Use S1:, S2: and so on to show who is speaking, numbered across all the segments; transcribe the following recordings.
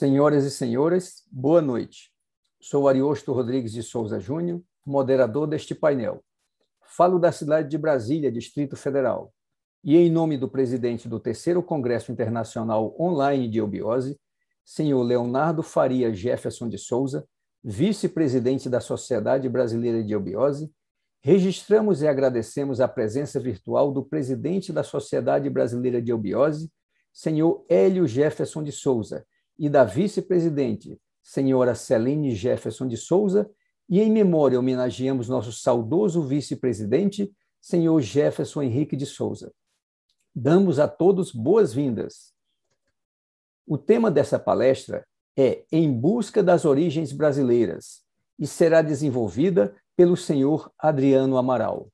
S1: Senhoras e senhores, boa noite. Sou Ariosto Rodrigues de Souza Júnior, moderador deste painel. Falo da cidade de Brasília, Distrito Federal. E em nome do presidente do Terceiro Congresso Internacional Online de Eubiose, senhor Leonardo Faria Jefferson de Souza, vice-presidente da Sociedade Brasileira de Eubiose, registramos e agradecemos a presença virtual do presidente da Sociedade Brasileira de Eubiose, senhor Hélio Jefferson de Souza, e da vice-presidente, senhora Celine Jefferson de Souza, e em memória homenageamos nosso saudoso vice-presidente, senhor Jefferson Henrique de Souza. Damos a todos boas-vindas. O tema dessa palestra é Em Busca das Origens Brasileiras e será desenvolvida pelo senhor Adriano Amaral.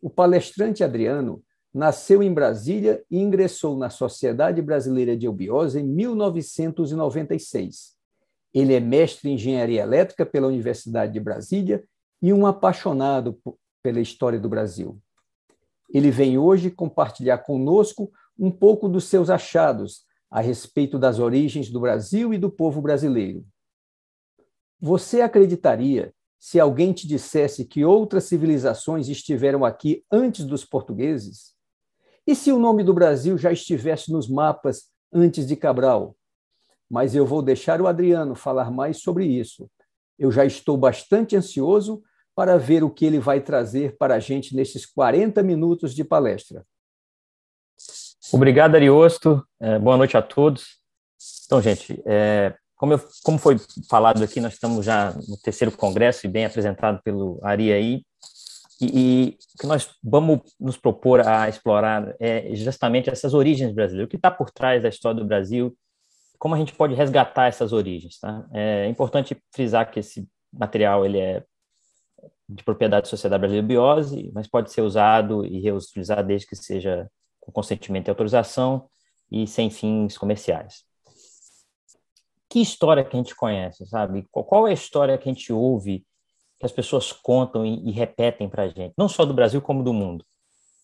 S1: O palestrante Adriano nasceu em Brasília e ingressou na Sociedade Brasileira de Eubiose em 1996. Ele é mestre em engenharia elétrica pela Universidade de Brasília e um apaixonado pela história do Brasil. Ele vem hoje compartilhar conosco um pouco dos seus achados a respeito das origens do Brasil e do povo brasileiro. Você acreditaria se alguém te dissesse que outras civilizações estiveram aqui antes dos portugueses? E se o nome do Brasil já estivesse nos mapas antes de Cabral? Mas eu vou deixar o Adriano falar mais sobre isso. Eu já estou bastante ansioso para ver o que ele vai trazer para a gente nesses 40 minutos de palestra.
S2: Obrigado, Ariosto. É, boa noite a todos. Então, gente, é, como, eu, como, foi falado aqui, nós estamos já no terceiro congresso e bem apresentado pelo Ari aí. E, o que nós vamos nos propor a explorar é justamente essas origens brasileiras, o que está por trás da história do Brasil, como a gente pode resgatar essas origens. Tá? É importante frisar que esse material ele é de propriedade da Sociedade Brasileira de Biose, mas pode ser usado e reutilizado desde que seja com consentimento e autorização e sem fins comerciais. Que história que a gente conhece, sabe? Qual é a história que a gente ouve que as pessoas contam e, e repetem para a gente, não só do Brasil, como do mundo.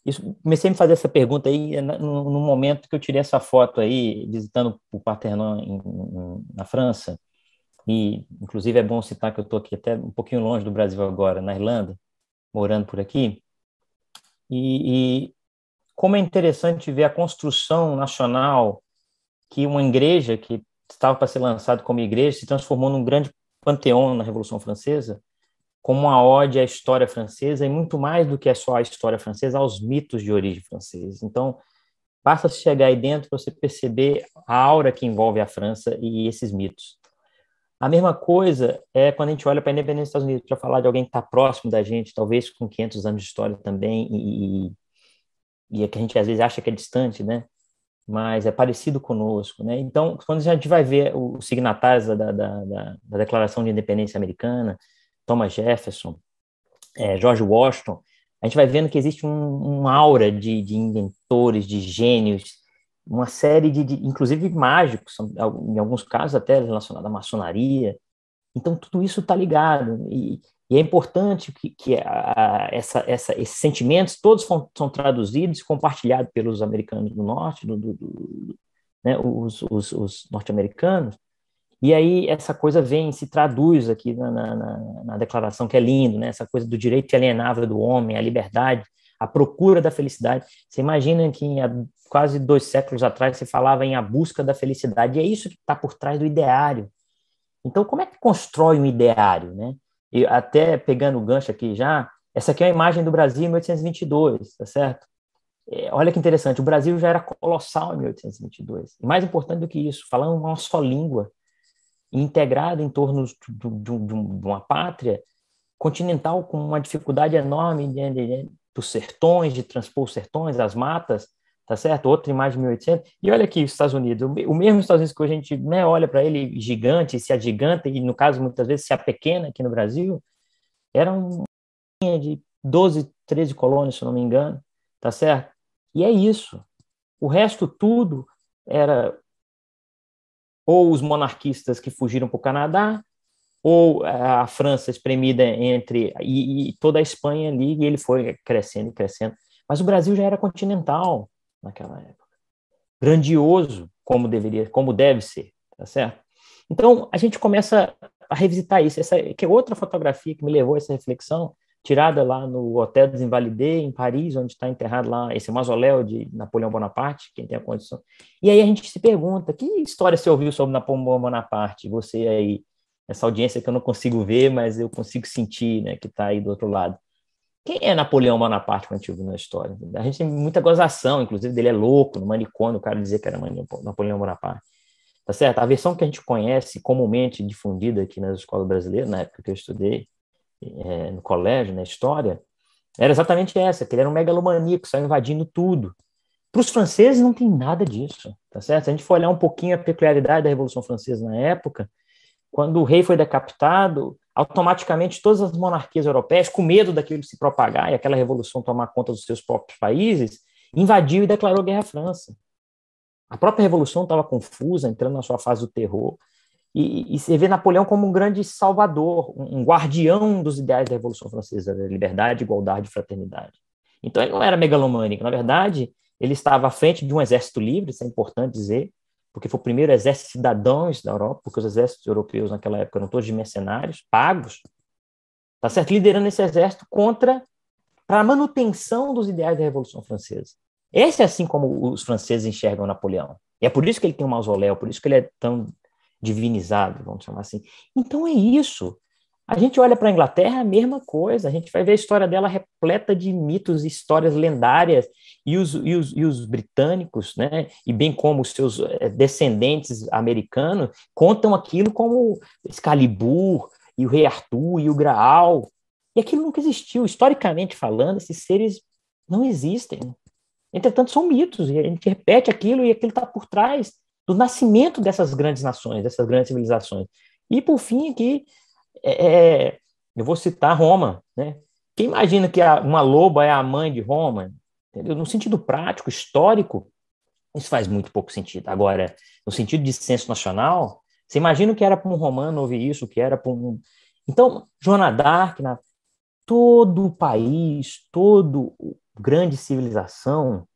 S2: Isso, comecei a me fazer essa pergunta aí no, no momento que eu tirei essa foto aí, visitando o Parthenon em, em, na França, e inclusive é bom citar que eu estou aqui até um pouquinho longe do Brasil agora, na Irlanda, morando por aqui, e, e como é interessante ver a construção nacional que uma igreja que estava para ser lançada como igreja se transformou num grande panteão na Revolução Francesa, como uma ode à história francesa e muito mais do que é só a história francesa, aos mitos de origem francesa. Então, basta chegar aí dentro para você perceber a aura que envolve a França e esses mitos. A mesma coisa é quando a gente olha para a independência dos Estados Unidos, para falar de alguém que está próximo da gente, talvez com 500 anos de história também, e, e é que a gente às vezes acha que é distante, né? Mas é parecido conosco, né? Então, quando a gente vai ver os signatários da, da, da, da Declaração de Independência Americana, Thomas Jefferson, é, George Washington, a gente vai vendo que existe um, um aura de, de, inventores, de gênios, uma série de, de, inclusive mágicos, em alguns casos até relacionado à maçonaria. Então tudo isso está ligado e, e, é importante que, que a, essa, essa, esses sentimentos todos são, são traduzidos e compartilhados pelos americanos do norte, do, do, do né, os, os, os norte-americanos, e aí essa coisa vem, se traduz aqui na, na, na, declaração, que é lindo, né? essa coisa do direito alienável do homem, a liberdade, a procura da felicidade. Você imagina que quase dois séculos atrás se falava em a busca da felicidade, e é isso que está por trás do ideário. Então, como é que constrói um ideário? Né? E até pegando o gancho aqui já, essa aqui é a imagem do Brasil em 1822, tá certo? É, olha que interessante, o Brasil já era colossal em 1822. E mais importante do que isso, falando uma só língua, integrado em torno de, de, uma pátria continental com uma dificuldade enorme de, dos sertões, de transpor os sertões, as matas, tá certo? Outra imagem de 1800. E olha aqui os Estados Unidos, o mesmo Estados Unidos que a gente né, olha para ele gigante, se agiganta, e no caso muitas vezes se apequena aqui no Brasil, era um de 12, 13 colônias, se não me engano, tá certo? E é isso. O resto tudo era ou os monarquistas que fugiram para o Canadá, ou a França espremida entre e, e, toda a Espanha ali, e ele foi crescendo e crescendo. Mas o Brasil já era continental naquela época, grandioso como deveria, como deve ser, tá certo? Então, a gente começa a revisitar isso. Essa que é outra fotografia que me levou a essa reflexão, tirada lá no Hotel des Invalides, em Paris, onde está enterrado lá esse mausoléu de Napoleão Bonaparte, quem tem a condição. E aí a gente se pergunta, que história você ouviu sobre Napoleão Bonaparte? Você aí, essa audiência que eu não consigo ver, mas eu consigo sentir, né, que está aí do outro lado. Quem é Napoleão Bonaparte quando a gente ouviu na história? A gente tem muita gozação, inclusive dele é louco, no manicômio, o cara dizia que era Napoleão Bonaparte. Tá certo? A versão que a gente conhece comumente difundida aqui nas escolas brasileiras, na época que eu estudei é, no colégio, na história, era exatamente essa, que ele era um megalomaníaco, saiu invadindo tudo. Para os franceses não tem nada disso, tá certo? Se a gente for olhar um pouquinho a peculiaridade da Revolução Francesa na época, quando o rei foi decapitado, automaticamente todas as monarquias europeias, com medo daquilo se propagar e aquela revolução tomar conta dos seus próprios países, invadiu e declarou guerra à França. A própria revolução estava confusa, entrando na sua fase do terror, e, e você vê Napoleão como um grande salvador, um guardião dos ideais da Revolução Francesa, da liberdade, igualdade e fraternidade. Então ele não era megalomânico, na verdade, ele estava à frente de um exército livre, isso é importante dizer, porque foi o primeiro exército de cidadãos da Europa, porque os exércitos europeus naquela época eram todos de mercenários, pagos, tá certo? Liderando esse exército contra para a manutenção dos ideais da Revolução Francesa. Esse é assim como os franceses enxergam Napoleão. E é por isso que ele tem um mausoléu, por isso que ele é tão divinizado, vamos chamar assim. Então é isso. A gente olha para a Inglaterra, a mesma coisa. A gente vai ver a história dela repleta de mitos e histórias lendárias. E os, e os, e os britânicos, né, e bem como os seus eh, descendentes americanos, contam aquilo como Excalibur, e o Rei Arthur, e o Graal. E aquilo nunca existiu. Historicamente falando, esses seres não existem. Entretanto, são mitos. E a gente repete aquilo e aquilo está por trás do nascimento dessas grandes nações, dessas grandes civilizações. E, por fim, aqui, é, é, eu vou citar Roma, né? Quem imagina que a, uma loba é a mãe de Roma? Entendeu? No sentido prático, histórico, isso faz muito pouco sentido. Agora, no sentido de senso nacional, você imagina que era para um romano ouvir isso, que era para um... Então, Joana d'Arc, na... todo o país, todo grande civilização,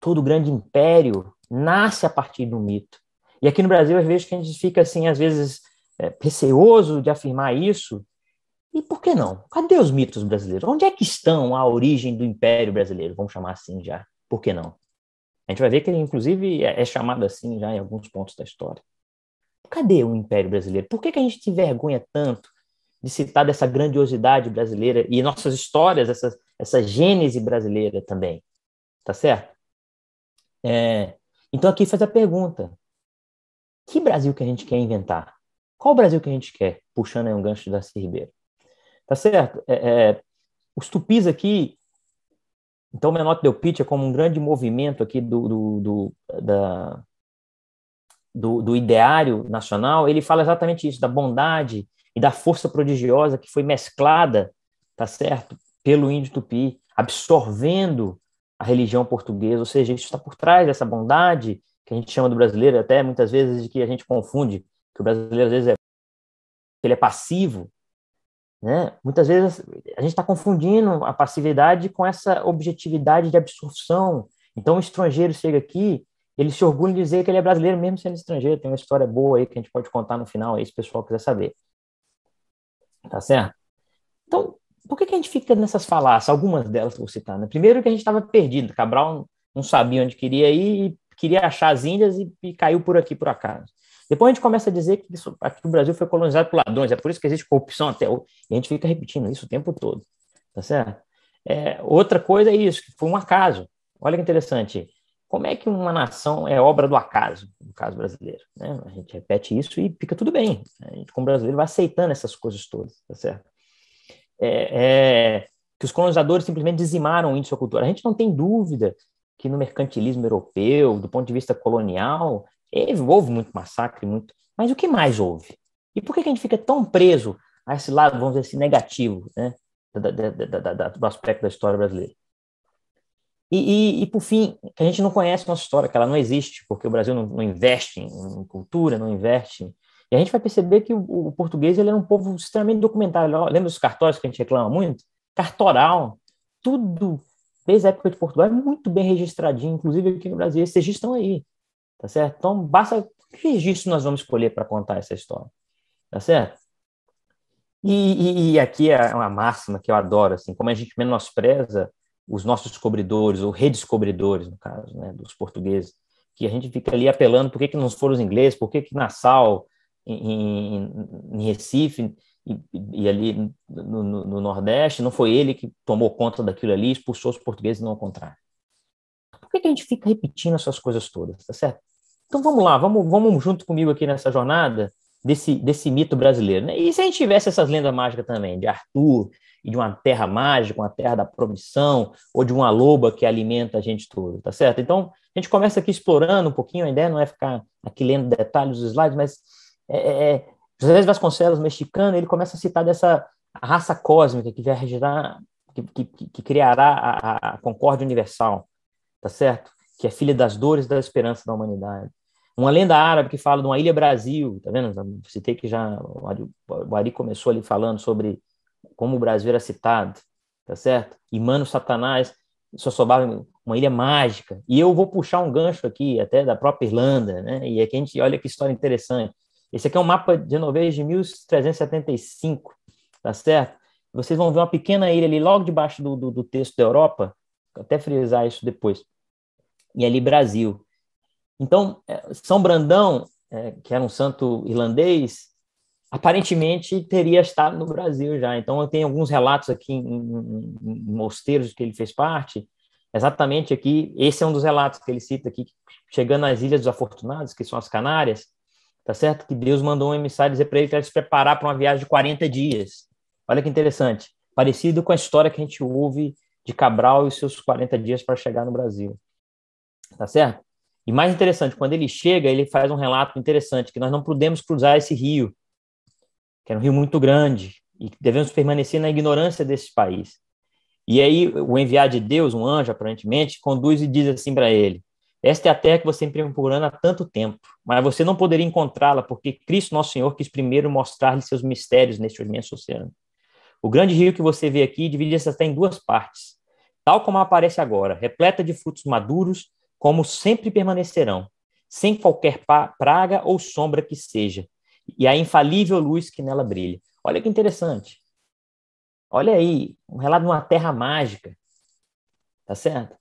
S2: todo grande império nasce a partir do mito. E aqui no Brasil, às vezes, a gente fica assim, às vezes, é, receoso de afirmar isso. E por que não? Cadê os mitos brasileiros? Onde é que estão a origem do Império Brasileiro? Vamos chamar assim já. Por que não? A gente vai ver que ele, inclusive, é, é chamado assim já em alguns pontos da história. Cadê o Império Brasileiro? Por que, que a gente se vergonha tanto de citar dessa grandiosidade brasileira e nossas histórias, essa, essa gênese brasileira também? Tá certo? É, então aqui faz a pergunta: que Brasil que a gente quer inventar? Qual Brasil que a gente quer? Puxando aí um gancho da Darcy Ribeiro. Tá certo? É, é, os tupis aqui, então o Menor Del Pitt é como um grande movimento aqui do, do, do, da, do, do ideário nacional, ele fala exatamente isso, da bondade e da força prodigiosa que foi mesclada, tá certo, pelo índio tupi, absorvendo a religião portuguesa, ou seja, isso está por trás dessa bondade que a gente chama do brasileiro, até muitas vezes de que a gente confunde, que o brasileiro às vezes é ele é passivo, né? Muitas vezes a gente está confundindo a passividade com essa objetividade de absorção. Então, o estrangeiro chega aqui, ele se orgulha de dizer que ele é brasileiro, mesmo sendo estrangeiro. Tem uma história boa aí que a gente pode contar no final, aí, se o pessoal quiser saber. Tá certo? Então, por que, que a gente fica nessas falácias? Algumas delas que vou citar. Né? Primeiro que a gente estava perdido, Cabral não sabia onde queria ir e queria achar as Índias e, e, caiu por aqui por acaso. Depois a gente começa a dizer que isso, o Brasil foi colonizado por ladrões, é por isso que existe corrupção até hoje. E a gente fica repetindo isso o tempo todo, tá certo? É, outra coisa é isso, que foi um acaso. Olha que interessante. Como é que uma nação é obra do acaso, no caso brasileiro? Né? A gente repete isso e fica tudo bem. A gente, como brasileiro, vai aceitando essas coisas todas, tá certo? É, é, que os colonizadores simplesmente dizimaram o índio sua cultura. A gente não tem dúvida que no mercantilismo europeu, do ponto de vista colonial, houve muito massacre, muito. Mas o que mais houve? E por que a gente fica tão preso a esse lado, vamos dizer assim, negativo, né, da, da, da, do aspecto da história brasileira? E, e, e, por fim, a gente não conhece nossa história, que ela não existe, porque o Brasil não, não investe em, em, cultura, não investe e a gente vai perceber que o, o português ele é um povo extremamente documentário. Lembra dos cartórios que a gente reclama muito? Cartoral, tudo, desde a época de Portugal, é muito bem registradinho, inclusive aqui no Brasil. Esses registros estão aí, tá certo? Então, basta Que registro nós vamos escolher para contar essa história? Tá certo? E, e, e, aqui é uma máxima que eu adoro, assim, como a gente menospreza os nossos descobridores, ou redescobridores, no caso, né, dos portugueses, que a gente fica ali apelando por que, que não foram os ingleses, por que, que Nassau, em, em, Recife, e, e ali no, no, no, Nordeste, não foi ele que tomou conta daquilo ali, expulsou os portugueses não ao contrário. Por que, que a gente fica repetindo essas coisas todas, tá certo? Então vamos lá, vamos, vamos junto comigo aqui nessa jornada desse, desse mito brasileiro. Né? E se a gente tivesse essas lendas mágicas também, de Arthur, e de uma terra mágica, uma terra da promissão, ou de uma loba que alimenta a gente tudo, tá certo? Então, a gente começa aqui explorando um pouquinho, a ideia não é ficar aqui lendo detalhes dos slides, mas é, é, é José Vasconcelos, mexicano, ele começa a citar dessa raça cósmica que vai gerar, que, que, que criará a, a, concórdia universal, tá certo? Que é filha das dores da esperança da humanidade. Uma lenda árabe que fala de uma ilha Brasil, tá vendo? Citei que já o Ari começou ali falando sobre como o Brasil era citado, tá certo? E Mano Satanás só sobrava uma ilha mágica. E eu vou puxar um gancho aqui, até da própria Irlanda, né? E aqui a gente olha que história interessante. Esse aqui é um mapa de Genovese de 1375, tá certo? Vocês vão ver uma pequena ilha ali logo debaixo do, do, do texto da Europa, até frisar isso depois. E ali Brasil. Então, é, São Brandão, é, que era um santo irlandês, aparentemente teria estado no Brasil já. Então, eu tenho alguns relatos aqui em, em, em mosteiros que ele fez parte. Exatamente aqui, esse é um dos relatos que ele cita aqui, chegando às Ilhas dos Afortunados, que são as Canárias, tá certo? Que Deus mandou um emissário dizer para ele que ele se preparar para uma viagem de 40 dias. Olha que interessante. Parecido com a história que a gente ouve de Cabral e seus 40 dias para chegar no Brasil. Tá certo? E mais interessante, quando ele chega, ele faz um relato interessante, que nós não podemos cruzar esse rio, que é um rio muito grande, e devemos permanecer na ignorância desse país. E aí o enviado de Deus, um anjo aparentemente, conduz e diz assim para ele: esta é a terra que você vem procurando há tanto tempo, mas você não poderia encontrá-la porque Cristo Nosso Senhor quis primeiro mostrar-lhe seus mistérios neste imenso oceano. O grande rio que você vê aqui divide-se até em duas partes, tal como aparece agora, repleta de frutos maduros, como sempre permanecerão, sem qualquer praga ou sombra que seja, e a infalível luz que nela brilha. Olha que interessante. Olha aí, um relato de uma terra mágica. Tá certo?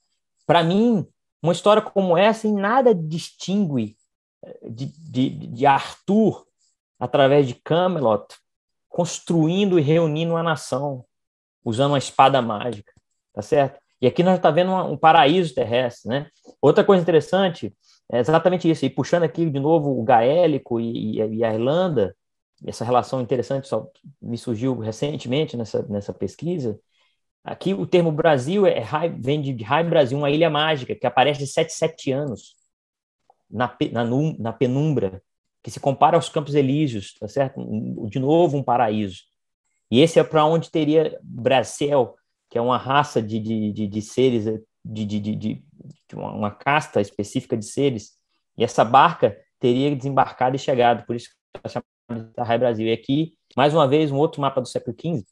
S2: Para mim, uma história como essa em nada distingue eh, de, de, de Arthur, através de Camelot, construindo e reunindo uma nação, usando uma espada mágica, tá certo? E aqui nós estamos tá vendo um paraíso terrestre, né? Outra coisa interessante é exatamente isso, e puxando aqui de novo o gaélico e, e, e a Irlanda, essa relação interessante só me surgiu recentemente nessa, nessa pesquisa, Aqui o termo Brasil é, vem de High Brasil, uma ilha mágica que aparece de 7 7 anos na, na, na, penumbra, que se compara aos Campos Elíseos, tá certo? De novo um paraíso. E esse é para onde teria Bracel, que é uma raça de, de, de, de seres, de, de, de, de uma casta específica de seres. E essa barca teria desembarcado e chegado, por isso que está chamada de High Brasil. E aqui, mais uma vez, um outro mapa do século XV,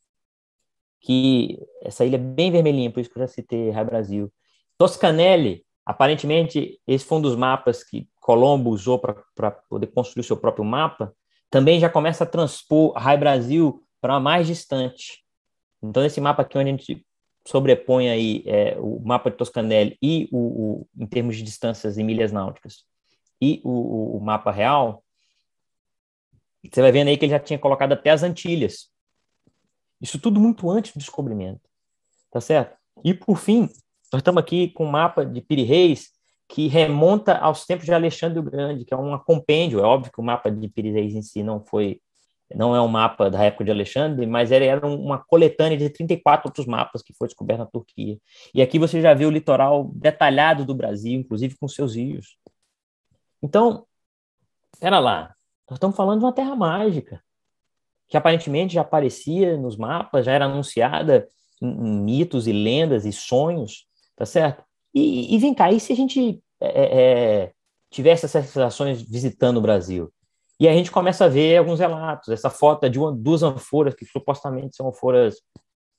S2: que essa ilha é bem vermelhinha, por isso que eu já citei Rai Brasil. Toscanelli, aparentemente, esse foi um dos mapas que Colombo usou para poder construir o seu próprio mapa, também já começa a transpor Rai Brasil para mais distante. Então, esse mapa aqui, onde a gente sobrepõe aí é, o mapa de Toscanelli e o, o, em termos de distâncias em milhas náuticas e o, o, mapa real, você vai vendo aí que ele já tinha colocado até as Antilhas. Isso tudo muito antes do descobrimento. Tá certo? E, por fim, nós estamos aqui com um mapa de Piri Reis que remonta aos tempos de Alexandre o Grande, que é um compêndio. É óbvio que o mapa de Piri Reis em si não foi não é um mapa da época de Alexandre, mas era, uma coletânea de 34 outros mapas que foi descoberto na Turquia. E aqui você já vê o litoral detalhado do Brasil, inclusive com seus rios. Então, era lá, nós estamos falando de uma terra mágica que aparentemente já aparecia nos mapas, já era anunciada em, mitos e lendas e sonhos, tá certo? E, e vem cá, e se a gente é, é, é, tivesse essas sensações visitando o Brasil? E a gente começa a ver alguns relatos, essa foto de uma, duas anforas, que supostamente são anforas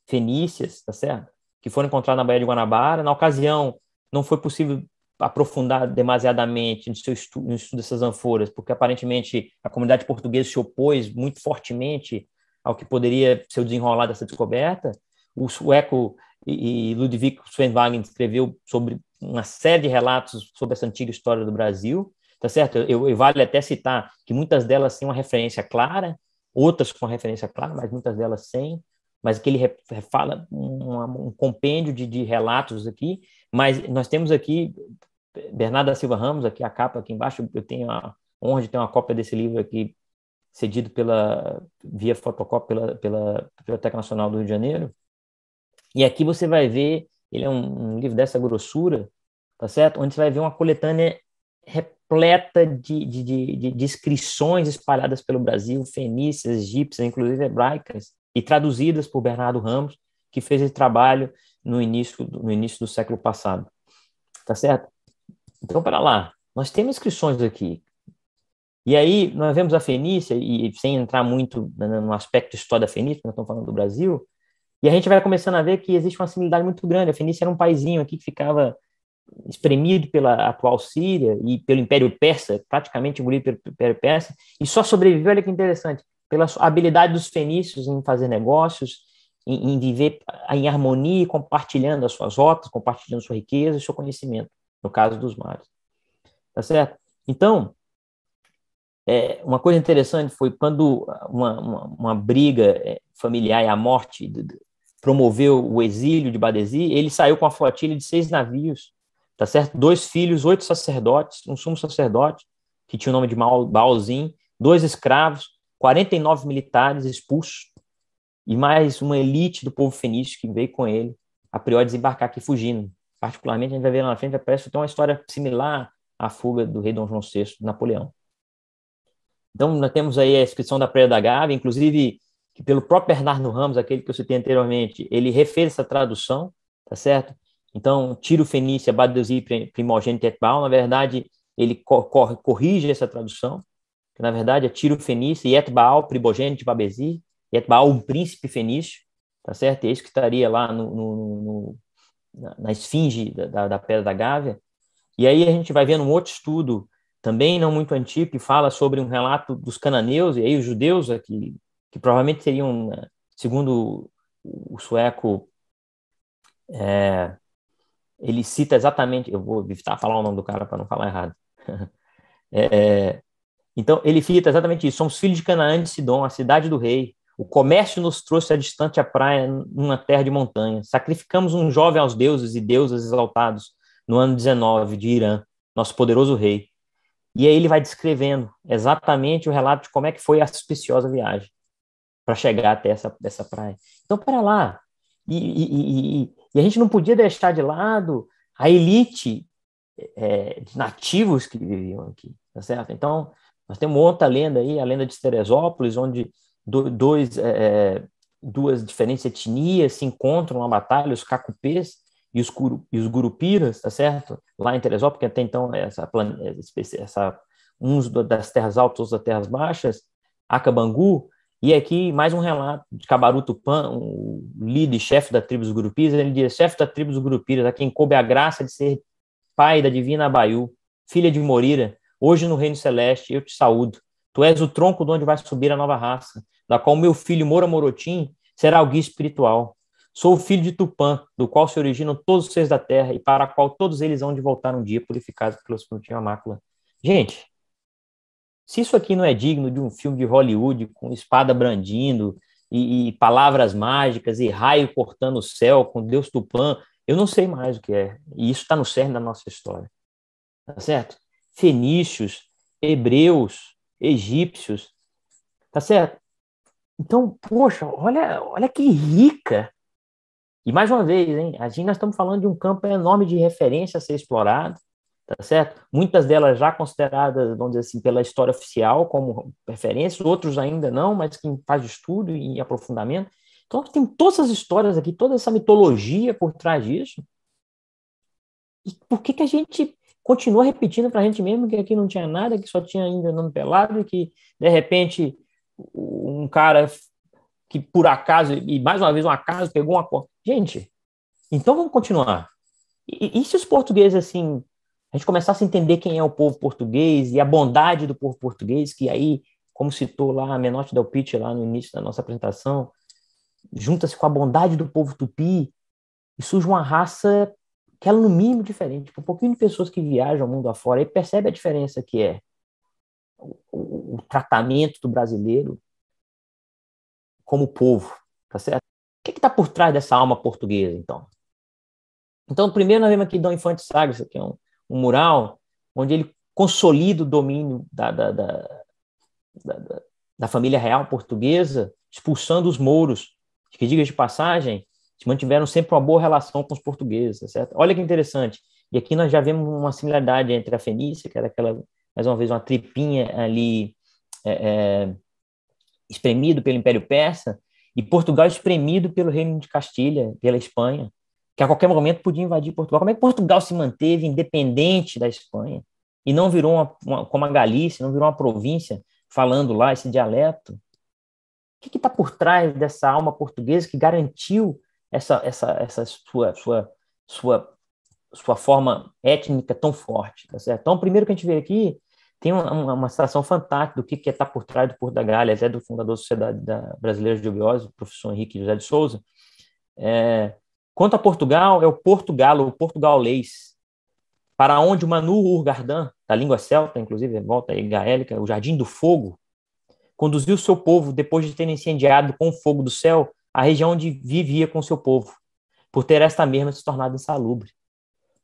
S2: fenícias, tá certo? Que foram encontradas na Baía de Guanabara. Na ocasião, não foi possível aprofundar demasiadamente no seu estudo, no estudo dessas ânforas, porque aparentemente a comunidade portuguesa se opôs muito fortemente ao que poderia ser o desenrolar dessa descoberta. O sueco e Ludwig Svenwagen escreveu sobre uma série de relatos sobre essa antiga história do Brasil, tá certo? Eu, eu vale até citar que muitas delas têm uma referência clara, outras com referência clara, mas muitas delas sem, mas que ele fala um, um compêndio de, de, relatos aqui, mas nós temos aqui Bernardo Silva Ramos, aqui a capa aqui embaixo, eu tenho a honra de ter uma cópia desse livro aqui cedido pela via fotocópia pela, pela Biblioteca Nacional do Rio de Janeiro. E aqui você vai ver, ele é um, um livro dessa grossura, tá certo? Onde você vai ver uma coletânea repleta de, de, de, de inscrições espalhadas pelo Brasil, fenícias, egípcias, inclusive hebraicas, e traduzidas por Bernardo Ramos, que fez esse trabalho no início, no início do século passado. Tá certo? Então, para lá, nós temos inscrições aqui. E aí, nós vemos a Fenícia, e sem entrar muito no aspecto história da Fenícia, nós estamos falando do Brasil, e a gente vai começando a ver que existe uma similaridade muito grande. A Fenícia era um paizinho aqui que ficava espremido pela atual Síria e pelo Império Persa, praticamente engolido pelo Império Persa, e só sobreviveu, olha que interessante, pela habilidade dos fenícios em fazer negócios, em, em viver em harmonia, compartilhando as suas rotas, compartilhando sua riqueza e seu conhecimento, no caso dos mares. Tá certo? Então, é, uma coisa interessante foi quando uma, uma, uma briga é, familiar e a morte promoveu o exílio de Badesi, ele saiu com a flotilha de seis navios, tá certo? Dois filhos, oito sacerdotes, um sumo sacerdote, que tinha o nome de Baalzim, dois escravos, 49 militares expulsos e mais uma elite do povo fenício que veio com ele, a priori desembarcar aqui fugindo. Particularmente, a gente vai ver lá na frente, parece ter uma história similar à fuga do rei Dom João VI, Napoleão. Então, nós temos aí a inscrição da Praia da Gávea, inclusive, que pelo próprio Bernardo Ramos, aquele que eu citei anteriormente, ele refez essa tradução, tá certo? Então, Tiro Fenícia, Badeusi, Primogênito Etbal, na verdade, ele corrige essa tradução, que na verdade é Tiro Fenício, e Etbaal, primogênito Babesi, Etbaal, um príncipe fenício, tá certo? É isso que estaria lá no, no, no na, esfinge da, da, Pedra da Gávea. E aí a gente vai vendo um outro estudo, também não muito antigo, que fala sobre um relato dos cananeus, e aí os judeus, aqui, que provavelmente seriam, né, segundo o sueco, é, ele cita exatamente, eu vou evitar falar o nome do cara para não falar errado. é, então, ele cita exatamente isso. Somos filhos de Canaã de Sidom, a cidade do rei. O comércio nos trouxe a distante a praia numa terra de montanha. Sacrificamos um jovem aos deuses e deusas exaltados no ano 19 de Irã, nosso poderoso rei. E aí ele vai descrevendo exatamente o relato de como é que foi a auspiciosa viagem para chegar até essa, essa praia. Então, para lá. E, e, e, e, a gente não podia deixar de lado a elite é, de nativos que viviam aqui, tá certo? Então, nós temos outra lenda aí, a lenda de Teresópolis, onde dois, é, é, duas diferentes etnias se encontram na batalha, os cacupês e os, e os gurupiras, tá certo? Lá em Teresópolis, que até então essa, essa uns das terras altas, outros das terras baixas, Acabangu, e aqui mais um relato de Cabaru Tupã, o líder chefe da tribo dos Gurupiras, ele diz, chefe da tribo dos Gurupiras, a quem coube a graça de ser pai da divina Abaiú, filha de Morira, Hoje no reino celeste eu te saúdo. Tu és o tronco de onde vai subir a nova raça, da qual meu filho Mora Morotim será o guia espiritual. Sou o filho de Tupã, do qual se originam todos os seres da terra e para a qual todos eles hão de voltar um dia purificados pela sua última mácula. Gente, se isso aqui não é digno de um filme de Hollywood com espada brandindo e, e palavras mágicas e raio cortando o céu com Deus Tupã, eu não sei mais o que é. E isso está no cerne da nossa história. Tá certo? fenícios, hebreus, egípcios, tá certo? Então, poxa, olha, olha que rica. E mais uma vez, hein, a gente nós estamos falando de um campo enorme de referência a ser explorado, tá certo? Muitas delas já consideradas, vamos dizer assim, pela história oficial como referências, outros ainda não, mas quem faz estudo e aprofundamento. Então, tem todas as histórias aqui, toda essa mitologia por trás disso. E por que, que a gente continua repetindo para a gente mesmo que aqui não tinha nada, que só tinha ainda andando pelado que, de repente, um cara que por acaso, e mais uma vez um acaso, pegou uma Gente, então vamos continuar. E, e se os portugueses, assim, a gente começasse a entender quem é o povo português e a bondade do povo português, que aí, como citou lá a Menotti Del Pitt lá no início da nossa apresentação, junta-se com a bondade do povo tupi e surge uma raça que ela no mínimo diferente. Um pouquinho de pessoas que viajam o mundo afora e percebe a diferença que é o, o, tratamento do brasileiro como povo, tá certo? O que está por trás dessa alma portuguesa, então? Então, primeiro nós vemos aqui Dom Infante Sagres, que é um, um mural onde ele consolida o domínio da, da, da, da, da família real portuguesa, expulsando os mouros, que, diga de passagem, mantiveram sempre uma boa relação com os portugueses, tá certo? Olha que interessante. E aqui nós já vemos uma similaridade entre a Fenícia, que era aquela, mais uma vez, uma tripinha ali é, é, espremido pelo Império Persa, e Portugal espremido pelo Reino de Castilha, pela Espanha que a qualquer momento podia invadir Portugal. Como é que Portugal se manteve independente da Espanha e não virou uma, uma, como a Galícia, não virou uma província falando lá esse dialeto? O que está por trás dessa alma portuguesa que garantiu essa, essa, essa sua, sua, sua, sua forma étnica tão forte? Tá certo? Então, primeiro que a gente vê aqui, tem uma, uma citação fantástica do que, que é estar tá por trás do Porto da Galha, até do fundador da Sociedade Brasileira de Biose, o professor Henrique José de Souza, é, Quanto a Portugal, é o Portugalo, o portugalês, para onde o Manu Urgardan, da língua celta, inclusive, volta aí gaélica, o Jardim do Fogo, conduziu seu povo, depois de ter incendiado com o fogo do céu a região onde vivia com seu povo, por ter esta mesma se tornado insalubre.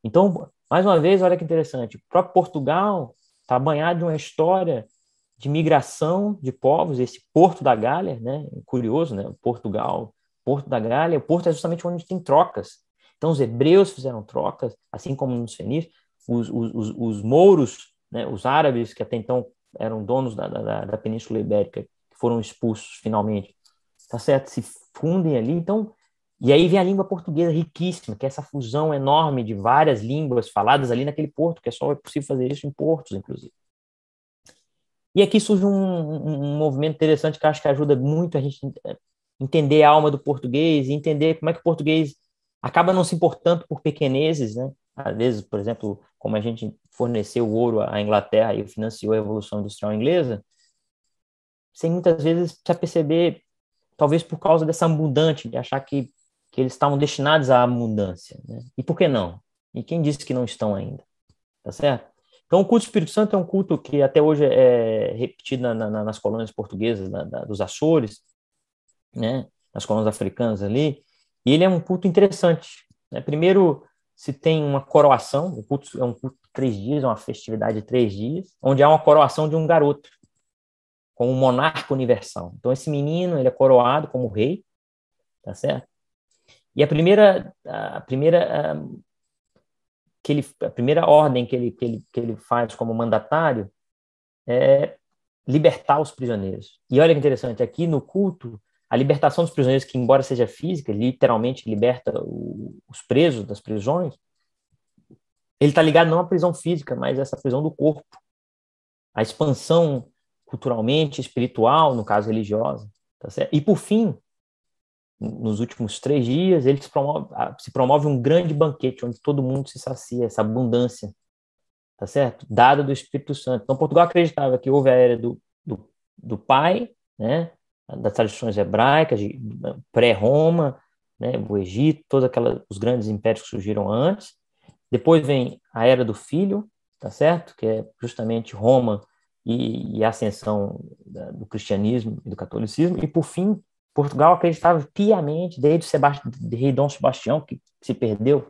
S2: Então, mais uma vez, olha que interessante, o próprio Portugal está banhado de uma história de migração de povos, esse Porto da Gália, né? curioso, né? Portugal Porto da Galha, o porto é justamente onde tem trocas. Então, os hebreus fizeram trocas, assim como nos fenícios, os, os, os mouros, né, os árabes, que até então eram donos da, da, da Península Ibérica, que foram expulsos finalmente, tá certo? Se fundem ali. Então, e aí vem a língua portuguesa riquíssima, que é essa fusão enorme de várias línguas faladas ali naquele porto, que é só possível fazer isso em portos, inclusive. E aqui surge um, um, movimento interessante que acho que ajuda muito a gente entender a alma do português e entender como é que o português acaba não se importando por pequenezes, né? Às vezes, por exemplo, como a gente forneceu ouro à Inglaterra e financiou a Revolução Industrial Inglesa, sem muitas vezes precisa perceber, talvez por causa dessa abundante, de achar que, que eles estavam destinados à abundância. Né? E por que não? E quem disse que não estão ainda? Tá certo? Então, o culto do Espírito Santo é um culto que até hoje é repetido na, na, nas colônias portuguesas da, dos Açores, né, nas colônias africanas ali, e ele é um culto interessante. Né? Primeiro, se tem uma coroação, o culto é um culto de três dias, é uma festividade de três dias, onde há uma coroação de um garoto, como um monarca universal. Então, esse menino, ele é coroado como rei, tá certo? E a primeira, a primeira, que ele, a primeira ordem que ele, que, ele, que ele faz como mandatário é libertar os prisioneiros. E olha que interessante, aqui no culto, a libertação dos prisioneiros, que embora seja física, literalmente liberta o, os presos das prisões, ele está ligado não à prisão física, mas a essa prisão do corpo. A expansão culturalmente, espiritual, no caso religiosa. Tá e, por fim, nos últimos três dias, ele se promove, se promove um grande banquete, onde todo mundo se sacia, essa abundância, tá certo? Dada do Espírito Santo. Então, Portugal acreditava que houve a era do, do, do Pai, né? das tradições hebraicas, de pré-Roma, né, o Egito, todos aquelas, os grandes impérios que surgiram antes. Depois vem a Era do Filho, tá certo? Que é justamente Roma e, e a ascensão da, do cristianismo e do catolicismo. E, por fim, Portugal acreditava piamente, desde rei Dom Sebastião, que se perdeu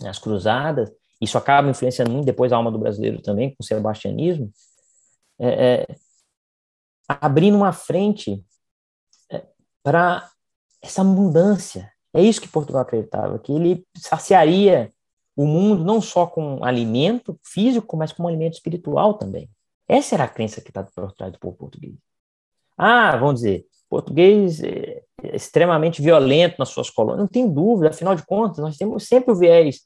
S2: nas cruzadas, isso acaba influenciando muito depois a alma do brasileiro também, com o sebastianismo, é, é, abrindo uma frente para essa abundância. É isso que Portugal acreditava, que ele saciaria o mundo não só com alimento físico, mas com alimento espiritual também. Essa era a crença que está por trás do povo português. Ah, vamos dizer, português é extremamente violento nas suas colônias. Não tem dúvida, afinal de contas, nós temos sempre o viés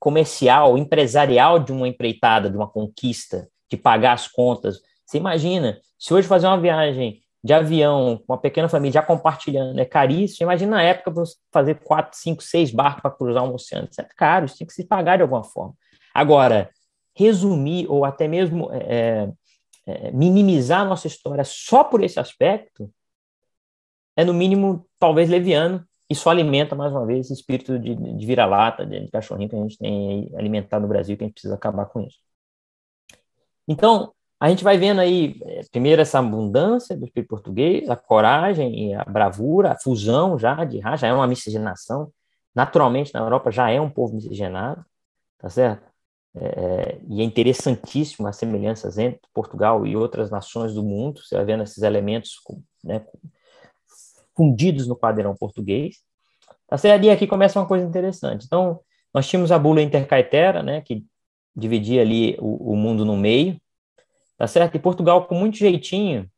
S2: comercial, empresarial de uma empreitada, de uma conquista, de pagar as contas. Você imagina, se hoje fazer uma viagem de avião, uma pequena família já compartilhando, é caríssimo. Imagina na época você fazer quatro, cinco, seis barcos para cruzar um oceano. Isso é caro, isso tem que se pagar de alguma forma. Agora, resumir ou até mesmo é, é, minimizar a nossa história só por esse aspecto é, no mínimo, talvez leviano e só alimenta, mais uma vez, esse espírito de, de vira-lata, de, cachorrinho que a gente tem alimentado no Brasil, que a gente precisa acabar com isso. Então, a gente vai vendo aí, é, primeiro, essa abundância do espírito português, a coragem, a bravura, a fusão já de raça, já é uma miscigenação. Naturalmente, na Europa já é um povo miscigenado, tá certo? É, e é interessantíssimo as semelhanças entre Portugal e outras nações do mundo, você vai vendo esses elementos né, fundidos no padrão português. Tá certo? E aqui começa uma coisa interessante. Então, nós tínhamos a bula intercaetera, né, que dividia ali o, o mundo no meio, tá certo? E Portugal, com muito jeitinho,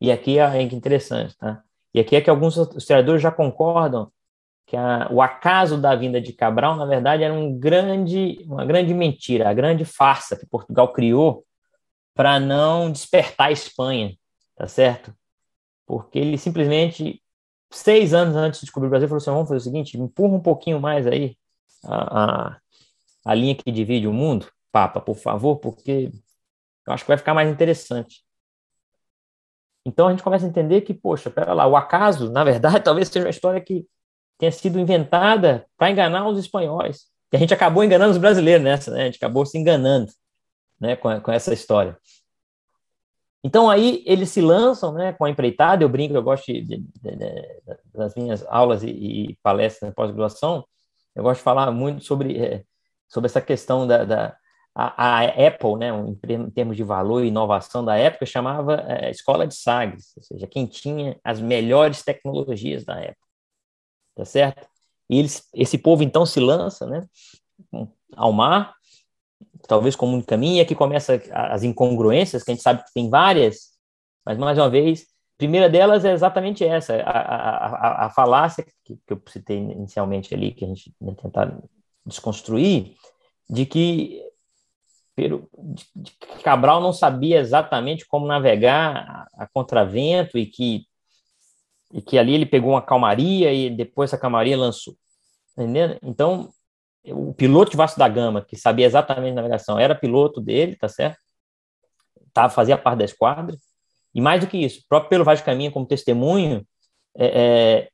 S2: e aqui é interessante, tá? E aqui é que alguns historiadores já concordam que a, o acaso da vinda de Cabral, na verdade, era um grande, uma grande mentira, a grande farsa que Portugal criou para não despertar a Espanha, tá certo? Porque ele simplesmente, seis anos antes de descobrir o Brasil, falou assim: vamos fazer o seguinte, empurra um pouquinho mais aí a, a, a linha que divide o mundo, Papa, por favor, porque eu acho que vai ficar mais interessante. Então a gente começa a entender que, poxa, pera lá, o acaso, na verdade, talvez seja uma história que tenha sido inventada para enganar os espanhóis. E a gente acabou enganando os brasileiros nessa, né? A gente acabou se enganando, né, com, com essa história. Então aí eles se lançam, né, com a empreitada. Eu brinco, eu gosto de, de, de, das minhas aulas e, e palestras na pós-graduação. Eu gosto de falar muito sobre é, sobre essa questão da, da a, a, Apple, né, em termos de valor e inovação da época, chamava é, Escola de Sagres, ou seja, quem tinha as melhores tecnologias da época tá certo? E eles, esse povo então se lança, né, ao mar, talvez como um caminho, e aqui começa as incongruências, que a gente sabe que tem várias, mas mais uma vez, a primeira delas é exatamente essa, a, a, a, falácia que, que, eu citei inicialmente ali, que a gente vai tentar desconstruir, de que, de que Cabral não sabia exatamente como navegar a, a contravento e que e que ali ele pegou uma calmaria e depois essa calmaria lançou. Entendendo? Então, o piloto de Vasco da Gama, que sabia exatamente a navegação, era piloto dele, tá certo? Tava, fazia parte da esquadra. E mais do que isso, próprio Pelo Vaz de Caminho, como testemunho, é, é,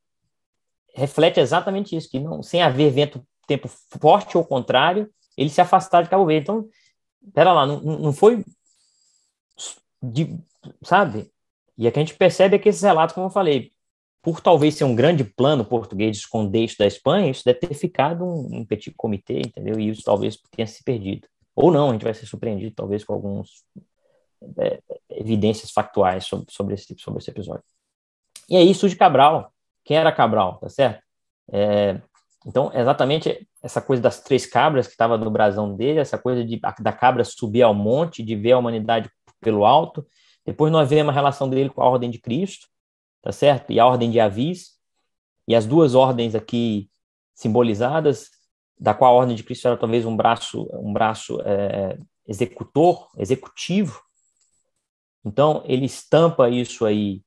S2: reflete exatamente isso, que não, sem haver vento tempo forte ou contrário, ele se afastar de Cabo Verde. Então, pera lá, não, não foi de, sabe? E aqui a gente percebe que esses relatos, como eu falei, por talvez ser um grande plano português de esconder isso da Espanha, isso deve ter ficado um, um petit comitê, entendeu? E isso talvez tenha se perdido. Ou não, a gente vai ser surpreendido talvez com alguns é, evidências factuais sobre, sobre, esse, sobre esse episódio. E aí surge Cabral. Quem era Cabral, tá certo? É, então, exatamente essa coisa das três cabras que estava no brasão dele, essa coisa de, da cabra subir ao monte, de ver a humanidade pelo alto. Depois nós vemos a relação dele com a ordem de Cristo, tá certo? E a ordem de Avis, e as duas ordens aqui simbolizadas, da qual a ordem de Cristo era talvez um braço, um braço é, executor, executivo. Então, ele estampa isso aí.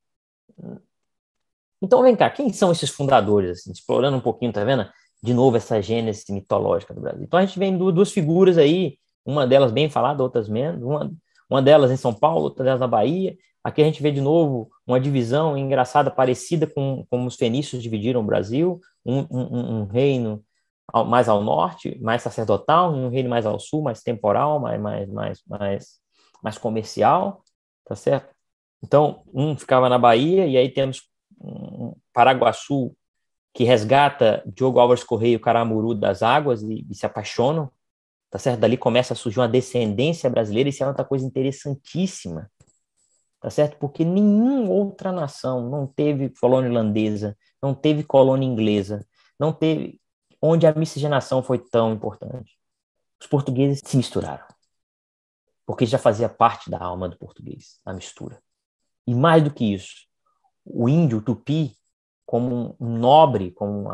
S2: Então, vem cá, quem são esses fundadores? Assim, explorando um pouquinho, tá vendo? De novo, essa gênese mitológica do Brasil. Então, a gente vem duas figuras aí, uma delas bem falada, outras menos. Uma, uma delas em São Paulo, outra delas na Bahia. Aqui a gente vê de novo uma divisão engraçada, parecida com como os fenícios dividiram o Brasil, um, um, um reino mais ao norte, mais sacerdotal, um reino mais ao sul, mais temporal, mais, mais, mais, mais, mais comercial, tá certo? Então, um ficava na Bahia, e aí temos um Paraguaçu, que resgata Diogo Álvares Correia, o Caramuru das águas, e, e, se apaixonam, tá certo? Dali começa a surgir uma descendência brasileira, isso é outra coisa interessantíssima, tá certo? Porque nenhuma outra nação não teve colônia holandesa, não teve colônia inglesa, não teve onde a miscigenação foi tão importante. Os portugueses se misturaram, porque já fazia parte da alma do português, a mistura. E mais do que isso, o índio, o tupi, como um nobre, como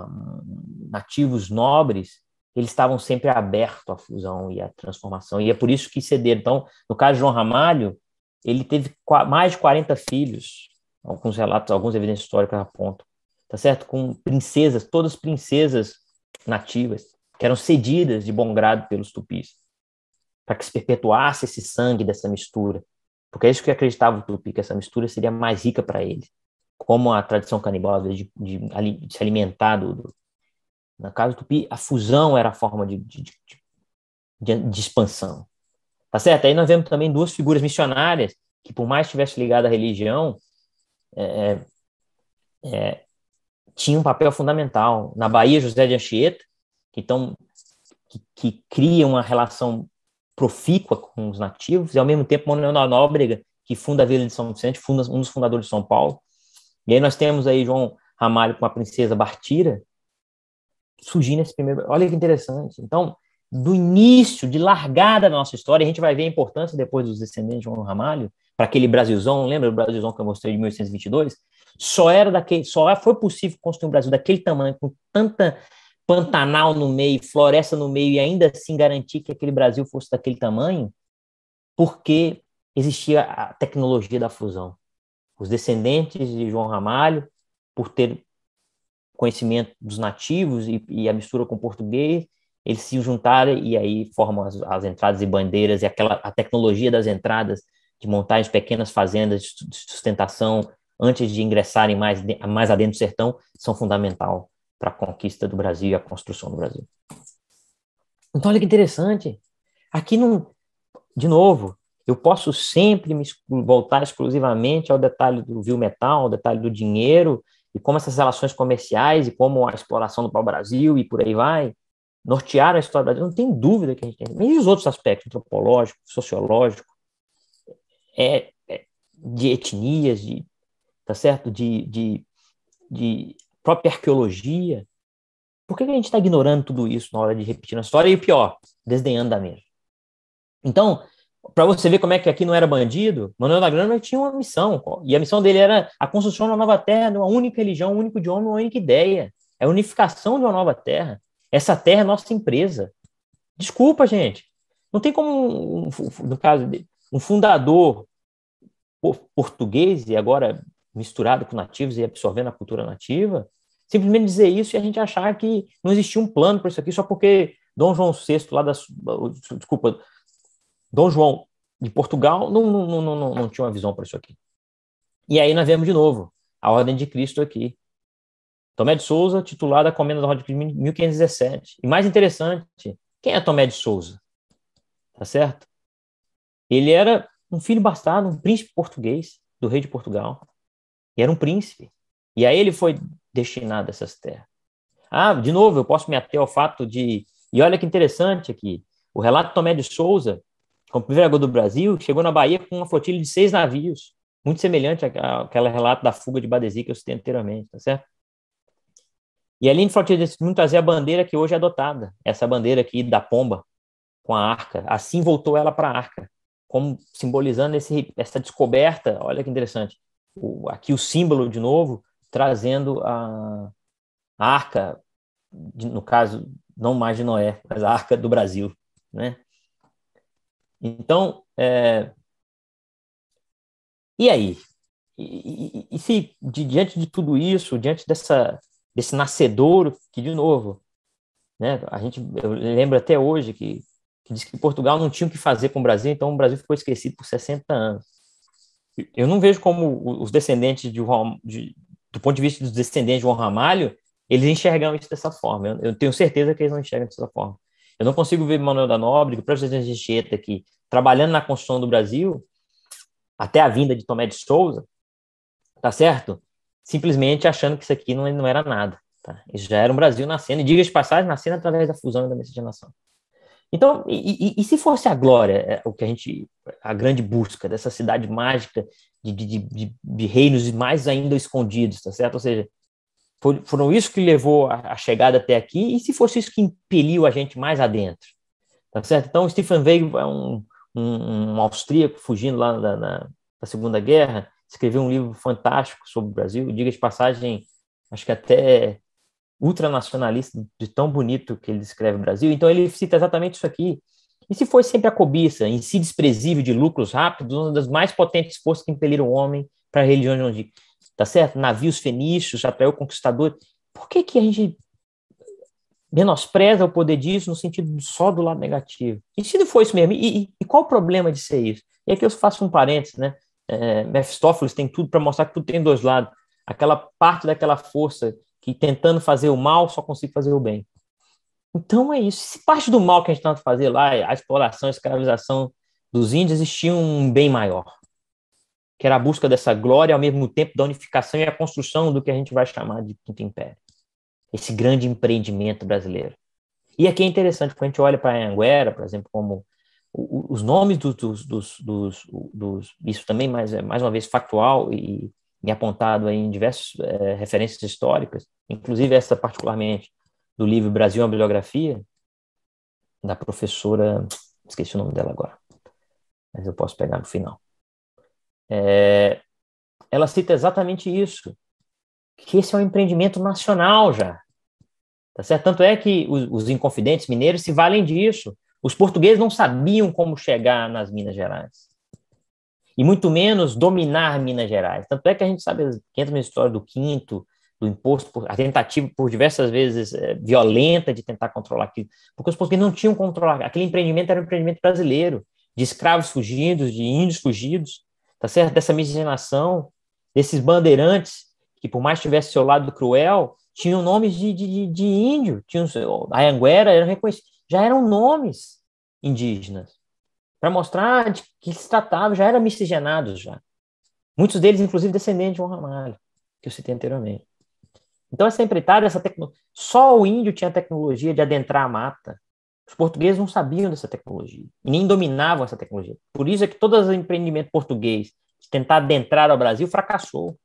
S2: nativos nobres, eles estavam sempre abertos à fusão e à transformação. E é por isso que cederam. Então, no caso de João Ramalho, ele teve mais de 40 filhos, alguns relatos, algumas evidências históricas apontam, tá certo? Com princesas, todas princesas nativas, que eram cedidas de bom grado pelos tupis. para que se perpetuasse esse sangue dessa mistura. Porque é isso que acreditava o Tupi, que essa mistura seria mais rica para ele. Como a tradição canibal de, de, de, se alimentar do, do. No caso do Tupi, a fusão era a forma de, de, de, expansão. Tá certo? Aí nós vemos também duas figuras missionárias que, por mais que estivesse ligada à religião, é, é, tinha um papel fundamental. Na Bahia, José de Anchieta, que, então, que, que cria uma relação profícua com os nativos, e ao mesmo tempo Manuel Nóbrega, que funda a Vila de São Vicente, funda, um dos fundadores de São Paulo. E aí nós temos aí João Ramalho com a princesa Bartira, surgindo esse primeiro... Olha que interessante. Então, do início, de largada da nossa história, a gente vai ver a importância depois dos descendentes de João Ramalho, para aquele Brasilzão, lembra o Brasilzão que eu mostrei de 1822? Só era daquele, só foi possível construir um Brasil daquele tamanho, com tanta Pantanal no meio, floresta no meio, e ainda assim garantir que aquele Brasil fosse daquele tamanho, porque existia a tecnologia da fusão. Os descendentes de João Ramalho, por ter conhecimento dos nativos e, e a mistura com o português, eles se juntaram e aí formam as, as, entradas e bandeiras e aquela a tecnologia das entradas de montar pequenas fazendas de sustentação antes de ingressarem mais mais adentro do sertão são fundamental para a conquista do Brasil e a construção do Brasil. Então, olha que interessante. Aqui não. De novo, eu posso sempre me voltar exclusivamente ao detalhe do vil metal, ao detalhe do dinheiro, e como essas relações comerciais e como a exploração do pau-brasil e por aí vai, nortearam a história do Brasil. Não tem dúvida que a gente tem. E os outros aspectos, antropológico, sociológico, é, é, de etnias, de, tá certo? De, de, de própria arqueologia. Por que a gente está ignorando tudo isso na hora de repetir a história? E o pior, desdenhando da mesma. Então, para você ver como é que aqui não era bandido, Manuel da tinha uma missão, e a missão dele era a construção de uma nova terra, de uma única religião, um único idioma, uma única ideia. É a unificação de uma nova terra. Essa terra é nossa empresa. Desculpa, gente. Não tem como, no caso, um fundador português, e agora misturado com nativos e absorvendo a cultura nativa, simplesmente dizer isso e a gente achar que não existia um plano para isso aqui só porque Dom João VI, lá da. Desculpa, Dom João de Portugal não, não, não, não, não tinha uma visão para isso aqui. E aí nós vemos de novo a Ordem de Cristo aqui. Tomé de Souza, titulado a Comenda da Ordem de Cristo, 1517. E mais interessante, quem é Tomé de Souza? Tá certo? Ele era um filho bastardo, um príncipe português, do rei de Portugal. E era um príncipe. E a ele foi destinado essas terras. Ah, de novo, eu posso me ater ao fato de. E olha que interessante aqui: o relato de Tomé de Souza, como primeiro do Brasil, chegou na Bahia com uma flotilha de seis navios, muito semelhante àquele relato da fuga de Badesi que eu citei anteriormente, tá certo? E ali em flotilha decidiu trazer a bandeira que hoje é adotada, essa bandeira aqui da pomba, com a arca. Assim voltou ela para a arca, como simbolizando esse, essa descoberta. Olha que interessante o, aqui o símbolo de novo, trazendo a, a arca, de, no caso, não mais de Noé, mas a arca do Brasil, né? Então, é, e aí? E, e, e se, de, diante de tudo isso, diante dessa, desse nascedouro, que, de novo, né, a gente, eu lembro até hoje que, que diz que Portugal não tinha o que fazer com o Brasil, então o Brasil ficou esquecido por 60 anos eu não vejo como os descendentes de, de, do ponto de vista dos descendentes de João Ramalho, eles enxergam isso dessa forma. Eu, eu, tenho certeza que eles não enxergam dessa forma. Eu não consigo ver Manuel da Nobre, o presidente de Anchieta aqui, trabalhando na construção do Brasil, até a vinda de Tomé de Souza, tá certo? Simplesmente achando que isso aqui não, não era nada. Tá? Isso já era um Brasil nascendo, e diga de passagem, nascendo através da fusão e da miscigenação. Então, e, e, e, se fosse a glória, é, o que a gente, a grande busca dessa cidade mágica de, de, de, de reinos mais ainda escondidos, tá certo? Ou seja, foram isso que levou a, a, chegada até aqui, e se fosse isso que impeliu a gente mais adentro, tá certo? Então, Stefan Zweig é um, um, um austríaco fugindo lá na, na, da Segunda Guerra, escreveu um livro fantástico sobre o Brasil, diga de passagem, acho que até ultranacionalista de tão bonito que ele descreve o Brasil. Então ele cita exatamente isso aqui. E se foi sempre a cobiça, em si desprezível de lucros rápidos, uma das mais potentes forças que impeliram o homem para a religião de onde, tá certo? Navios fenícios atraiu conquistadores. Por que que a gente menospreza o poder disso no sentido só do lado negativo. E se não for isso mesmo, e, e, e qual o problema de ser isso? E aqui eu faço um parênteses, né? É, Mephistófeles tem tudo para mostrar que tudo tem dois lados. Aquela parte daquela força que tentando fazer o mal só consegue fazer o bem. Então é isso. Se parte do mal que a gente tenta fazer lá, a exploração, a escravização dos índios, existia um bem maior, que era a busca dessa glória ao mesmo tempo da unificação e a construção do que a gente vai chamar de Quinto Império. Esse grande empreendimento brasileiro. E aqui é interessante, quando a gente olha para a Anguera, por exemplo, como os nomes dos, dos, dos, dos, dos isso também mais, mais uma vez factual e, e apontado em diversas é, referências históricas, inclusive essa particularmente do livro Brasil, uma bibliografia, da professora, esqueci o nome dela agora, mas eu posso pegar no final. É, ela cita exatamente isso, que esse é um empreendimento nacional já. Tá certo? Tanto é que os, os inconfidentes mineiros se valem disso. Os portugueses não sabiam como chegar nas Minas Gerais. E muito menos dominar Minas Gerais. Tanto é que a gente sabe que entra na história do quinto, do imposto, a tentativa por diversas vezes é, violenta de tentar controlar aquilo, porque os portugueses não tinham controlado. Aquele empreendimento era um empreendimento brasileiro, de escravos fugidos, de índios fugidos, tá certo? Dessa miscigenação, desses bandeirantes que, por mais tivesse seu lado cruel, tinham nomes de, de, de índio, tinham, a Anguera era reconhecida, já eram nomes indígenas, para mostrar de que se tratava, já eram miscigenados já. Muitos deles, inclusive, descendentes de João Ramalho, que eu citei anteriormente. Então, essa empreitada, essa tecno... só o índio tinha a tecnologia de adentrar a mata. Os portugueses não sabiam dessa tecnologia e nem dominavam essa tecnologia. Por isso é que todo o empreendimento português de tentar adentrar ao Brasil fracassou.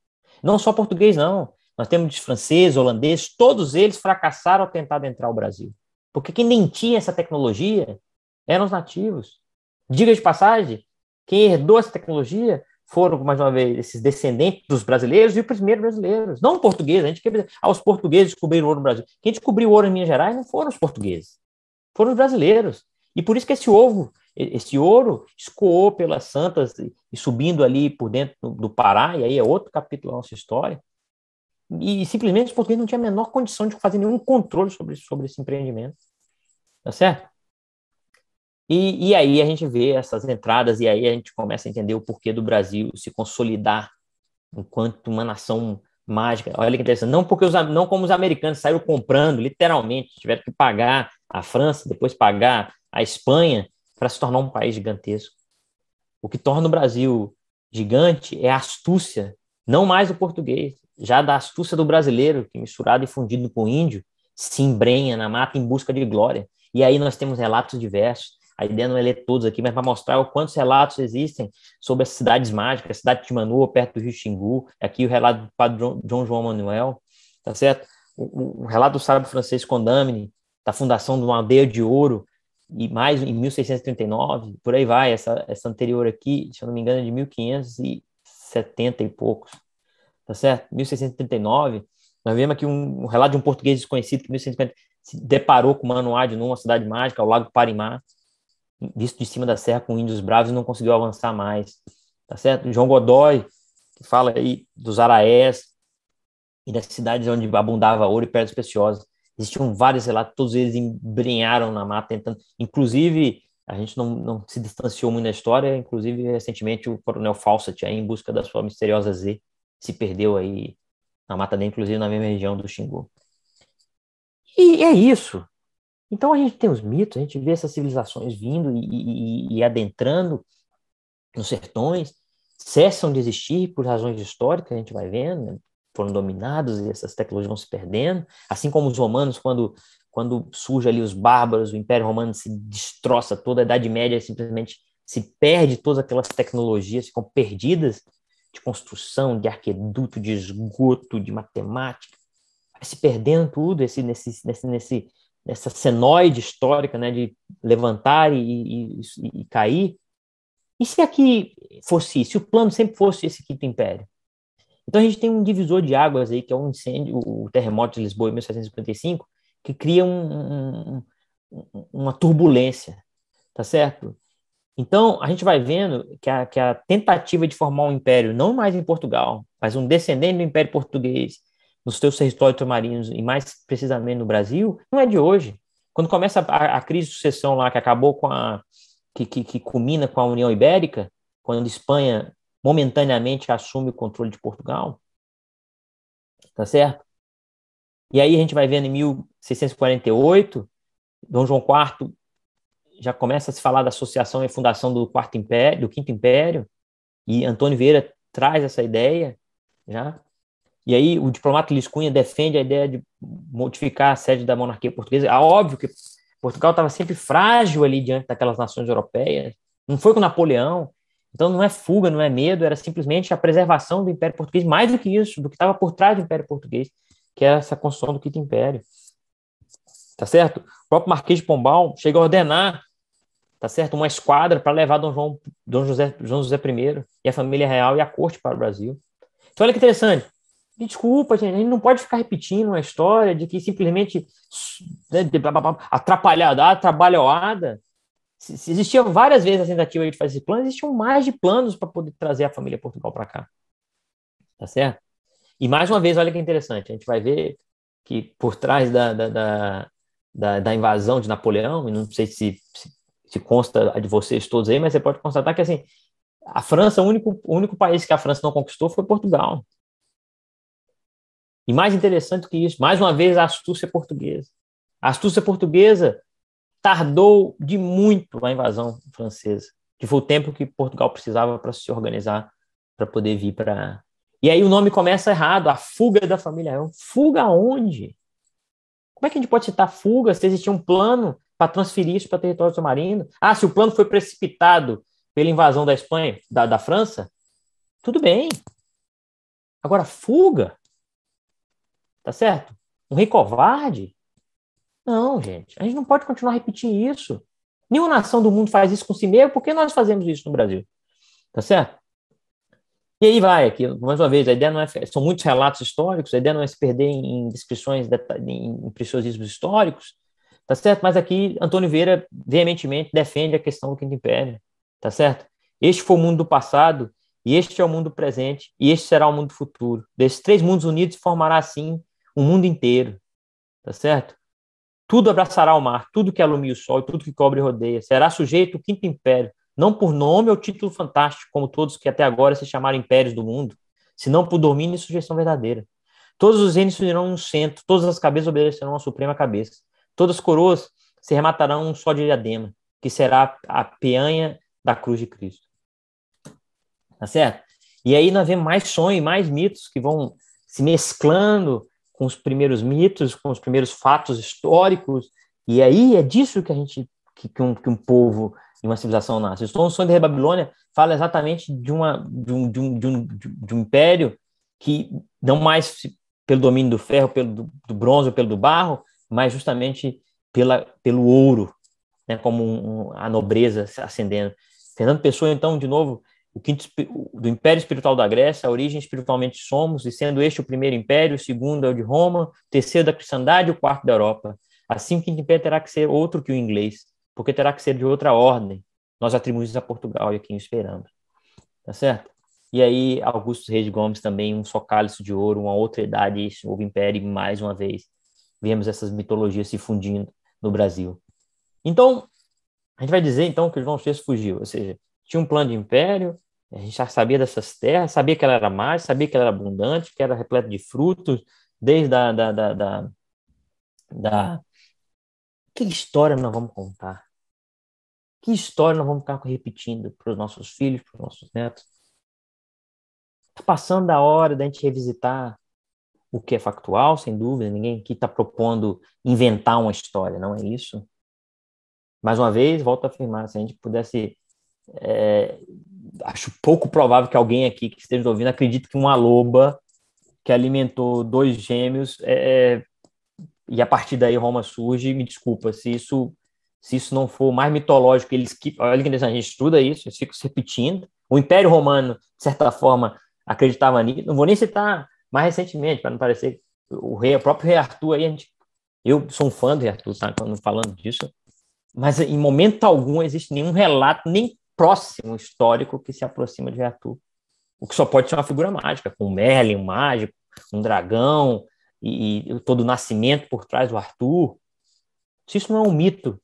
S2: Não só português, não. Nós temos de francês, holandês, todos eles fracassaram ao tentar adentrar o Brasil. Porque quem nem tinha essa tecnologia eram os nativos. Diga de passagem, quem herdou essa tecnologia foram, mais uma vez, esses descendentes dos brasileiros e os primeiros brasileiros, não portugueses. A gente quer dizer, ah, portugueses descobriram ouro no Brasil. Quem descobriu ouro em Minas Gerais não foram os portugueses, foram os brasileiros. E por isso que esse ovo, esse ouro, escoou pelas santas e subindo ali por dentro do Pará, e aí é outro capítulo da nossa história. E simplesmente os portugueses não tinham a menor condição de fazer nenhum controle sobre, sobre esse empreendimento. Tá certo? E, e aí a gente vê essas entradas, e aí a gente começa a entender o porquê do Brasil se consolidar enquanto uma nação mágica. Olha que interessante. Não porque os, não como os americanos saíram comprando, literalmente, tiveram que pagar a França, depois pagar a Espanha para se tornar um país gigantesco. O que torna o Brasil gigante é a astúcia, não mais o português, já da astúcia do brasileiro, que misturado e fundido com o índio, se embrenha na mata em busca de glória. E aí nós temos relatos diversos a ideia não é ler todos aqui, mas para mostrar o quantos relatos existem sobre as cidades mágicas, a cidade de Manu, perto do Rio Xingu, aqui o relato do padre João João Manuel, tá certo? O, o relato do sábio francês Condamine, da fundação de uma aldeia de ouro, e mais em 1639, por aí vai, essa, essa anterior aqui, se eu não me engano, é de 1570 e poucos, tá certo? 1639, nós vemos aqui um, um relato de um português desconhecido que em 1650 se deparou com Manoade numa cidade mágica, ao Lago Parimar, visto de cima da serra com índios bravos e não conseguiu avançar mais, tá certo? João Godoy, que fala aí dos araés e das cidades onde abundava ouro e pedras preciosas. Existiam vários relatos, todos eles embrenharam na mata, tentando, inclusive, a gente não, não se distanciou muito da história, inclusive, recentemente, o coronel Fawcett, aí, em busca da sua misteriosa Z, se perdeu aí na mata dele, inclusive na mesma região do Xingu. E é isso. Então a gente tem os mitos, a gente vê essas civilizações vindo e, e, e adentrando nos sertões, cessam de existir por razões históricas, a gente vai vendo, né? foram dominados e essas tecnologias vão se perdendo, assim como os romanos, quando, quando surge ali os bárbaros, o Império Romano se destroça toda, a Idade Média simplesmente se perde todas aquelas tecnologias, ficam perdidas de construção, de arqueduto, de esgoto, de matemática, se perdendo tudo esse, nesse, nesse, nesse, essa senoide histórica né, de levantar e, e, e, cair. E se aqui fosse, se o plano sempre fosse esse quinto império? Então a gente tem um divisor de águas aí, que é um incêndio, o terremoto de Lisboa em 1755, que cria um, um, uma turbulência, tá certo? Então a gente vai vendo que a, que a tentativa de formar um império, não mais em Portugal, mas um descendente do Império Português, nos seus territórios marinhos e mais precisamente no Brasil, não é de hoje. Quando começa a, a crise de sucessão lá, que acabou com a. Que, que, que culmina com a União Ibérica, quando a Espanha momentaneamente assume o controle de Portugal, tá certo? E aí a gente vai vendo em 1648, Dom João IV já começa a se falar da associação e fundação do quarto império, do quinto império, e Antônio Vieira traz essa ideia, já. E aí o diplomata Luiz Cunha defende a ideia de modificar a sede da monarquia portuguesa. É óbvio que Portugal estava sempre frágil ali diante daquelas nações europeias. Não foi com Napoleão. Então não é fuga, não é medo, era simplesmente a preservação do Império Português, mais do que isso, do que estava por trás do Império Português, que era essa construção do quinto império. Tá certo? O próprio Marquês de Pombal chega a ordenar tá certo? Uma esquadra para levar Dom João, Dom José, João José I e a família real e a corte para o Brasil. Então, olha que interessante. Desculpa, gente, a gente não pode ficar repetindo uma história de que simplesmente né, atrapalhada, se existiam várias vezes a tentativa de fazer esse plano, existiam mais de planos para poder trazer a família Portugal para cá. Tá certo? E mais uma vez, olha que interessante, a gente vai ver que por trás da, da, da, da, da invasão de Napoleão, e não sei se, se se consta de vocês todos aí, mas você pode constatar que assim, a França, o único, o único país que a França não conquistou foi Portugal. E mais interessante que isso, mais uma vez a astúcia portuguesa. A astúcia portuguesa tardou de muito a invasão francesa, que foi o tempo que Portugal precisava para se organizar, para poder vir para. E aí o nome começa errado, a fuga da família real. Fuga aonde? Como é que a gente pode citar fuga se existia um plano para transferir isso para território submarino. Ah, se o plano foi precipitado pela invasão da Espanha, da, da França, tudo bem. Agora, fuga, tá certo? Um rei covarde? Não, gente, a gente não pode continuar repetindo isso. Nenhuma nação do mundo faz isso com si mesmo, por que nós fazemos isso no Brasil? Tá certo? E aí vai, aqui, mais uma vez, a ideia não é. São muitos relatos históricos, a ideia não é se perder em descrições, em preciosismos históricos, tá certo? Mas aqui Antônio Vieira veementemente defende a questão do Quinto Império, tá certo? Este foi o mundo do passado e este é o mundo presente e este será o mundo futuro. Desses três mundos unidos formará assim o mundo inteiro, tá certo? Tudo abraçará o mar, tudo que alumia o sol, tudo que cobre e rodeia. Será sujeito o Quinto Império, não por nome ou título fantástico, como todos que até agora se chamaram impérios do mundo, senão por domínio e sujeição verdadeira. Todos os reinos se unirão um centro, todas as cabeças obedecerão à suprema cabeça. Todas as coroas se rematarão um só diadema, que será a peanha da cruz de Cristo. Tá certo? E aí nós vemos mais sonhos, mais mitos que vão se mesclando com os primeiros mitos, com os primeiros fatos históricos. E aí é disso que a gente, que, que, um, que um povo e uma civilização nasce. O sonho da Babilônia fala exatamente de, uma, de, um, de, um, de, um, de um império que não mais pelo domínio do ferro, pelo do, do bronze pelo do barro, mas justamente pela, pelo ouro, né, como um, a nobreza ascendendo. Fernando Pessoa, então, de novo, o quinto do Império Espiritual da Grécia, a origem espiritualmente somos, e sendo este o primeiro império, o segundo é o de Roma, o terceiro da cristandade o quarto da Europa. Assim, o quinto império terá que ser outro que o inglês, porque terá que ser de outra ordem. Nós atribuímos a Portugal e a quem esperamos. Tá certo? E aí, Augusto Reis Gomes também, um só cálice de ouro, uma outra idade, esse novo império, mais uma vez, vemos essas mitologias se fundindo no Brasil. Então, a gente vai dizer então que João VI fugiu, ou seja, tinha um plano de império, a gente já sabia dessas terras, sabia que ela era mais, sabia que ela era abundante, que era repleta de frutos, desde a da, da, da, da... Que história nós vamos contar? Que história nós vamos ficar repetindo para os nossos filhos, para os nossos netos? Está passando da hora da gente revisitar o que é factual, sem dúvida, ninguém aqui está propondo inventar uma história, não é isso. Mais uma vez, volto a afirmar, se a gente pudesse. É, acho pouco provável que alguém aqui que esteja ouvindo acredite que uma loba que alimentou dois gêmeos é, é, e a partir daí Roma surge, me desculpa, se isso se isso não for mais mitológico, eles que olha que a gente estuda isso, eles ficam se repetindo. O Império Romano, de certa forma, acreditava nisso. Não vou nem citar mais recentemente, para não parecer o rei, o próprio rei Arthur aí, a gente, eu sou um fã do rei Arthur, tá? Falando disso, mas em momento algum existe nenhum relato, nem próximo histórico que se aproxima de Arthur. O que só pode ser uma figura mágica, com um Merlin, um mágico, um dragão, e, e todo o nascimento por trás do Arthur, se isso não é um mito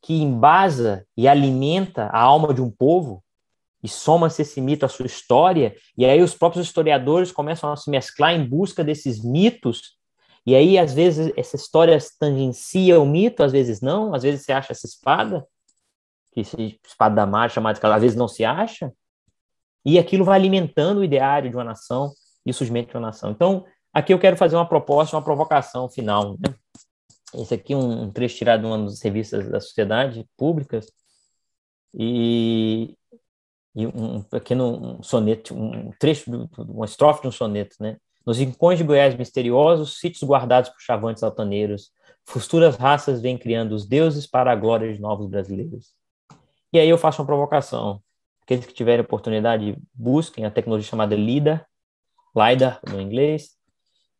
S2: que embasa e alimenta a alma de um povo, e soma-se esse mito à sua história, e aí os próprios historiadores começam a se mesclar em busca desses mitos, e aí às vezes essa história tangencia o mito, às vezes não, às vezes você acha essa espada, que esse espada da marcha, mas às vezes não se acha, e aquilo vai alimentando o ideário de uma nação e o surgimento de uma nação. Então, aqui eu quero fazer uma proposta, uma provocação final. Né? Esse aqui é um, trecho tirado de uma das revistas da sociedade públicas, e, e um pequeno soneto, um trecho, uma estrofe de um soneto, né? Nos rincões de Goiás misteriosos, sítios guardados por chavantes altaneiros, futuras raças vêm criando os deuses para a glória de novos brasileiros. E aí eu faço uma provocação. Aqueles que tiverem oportunidade, busquem a tecnologia chamada LIDAR, LIDAR no inglês.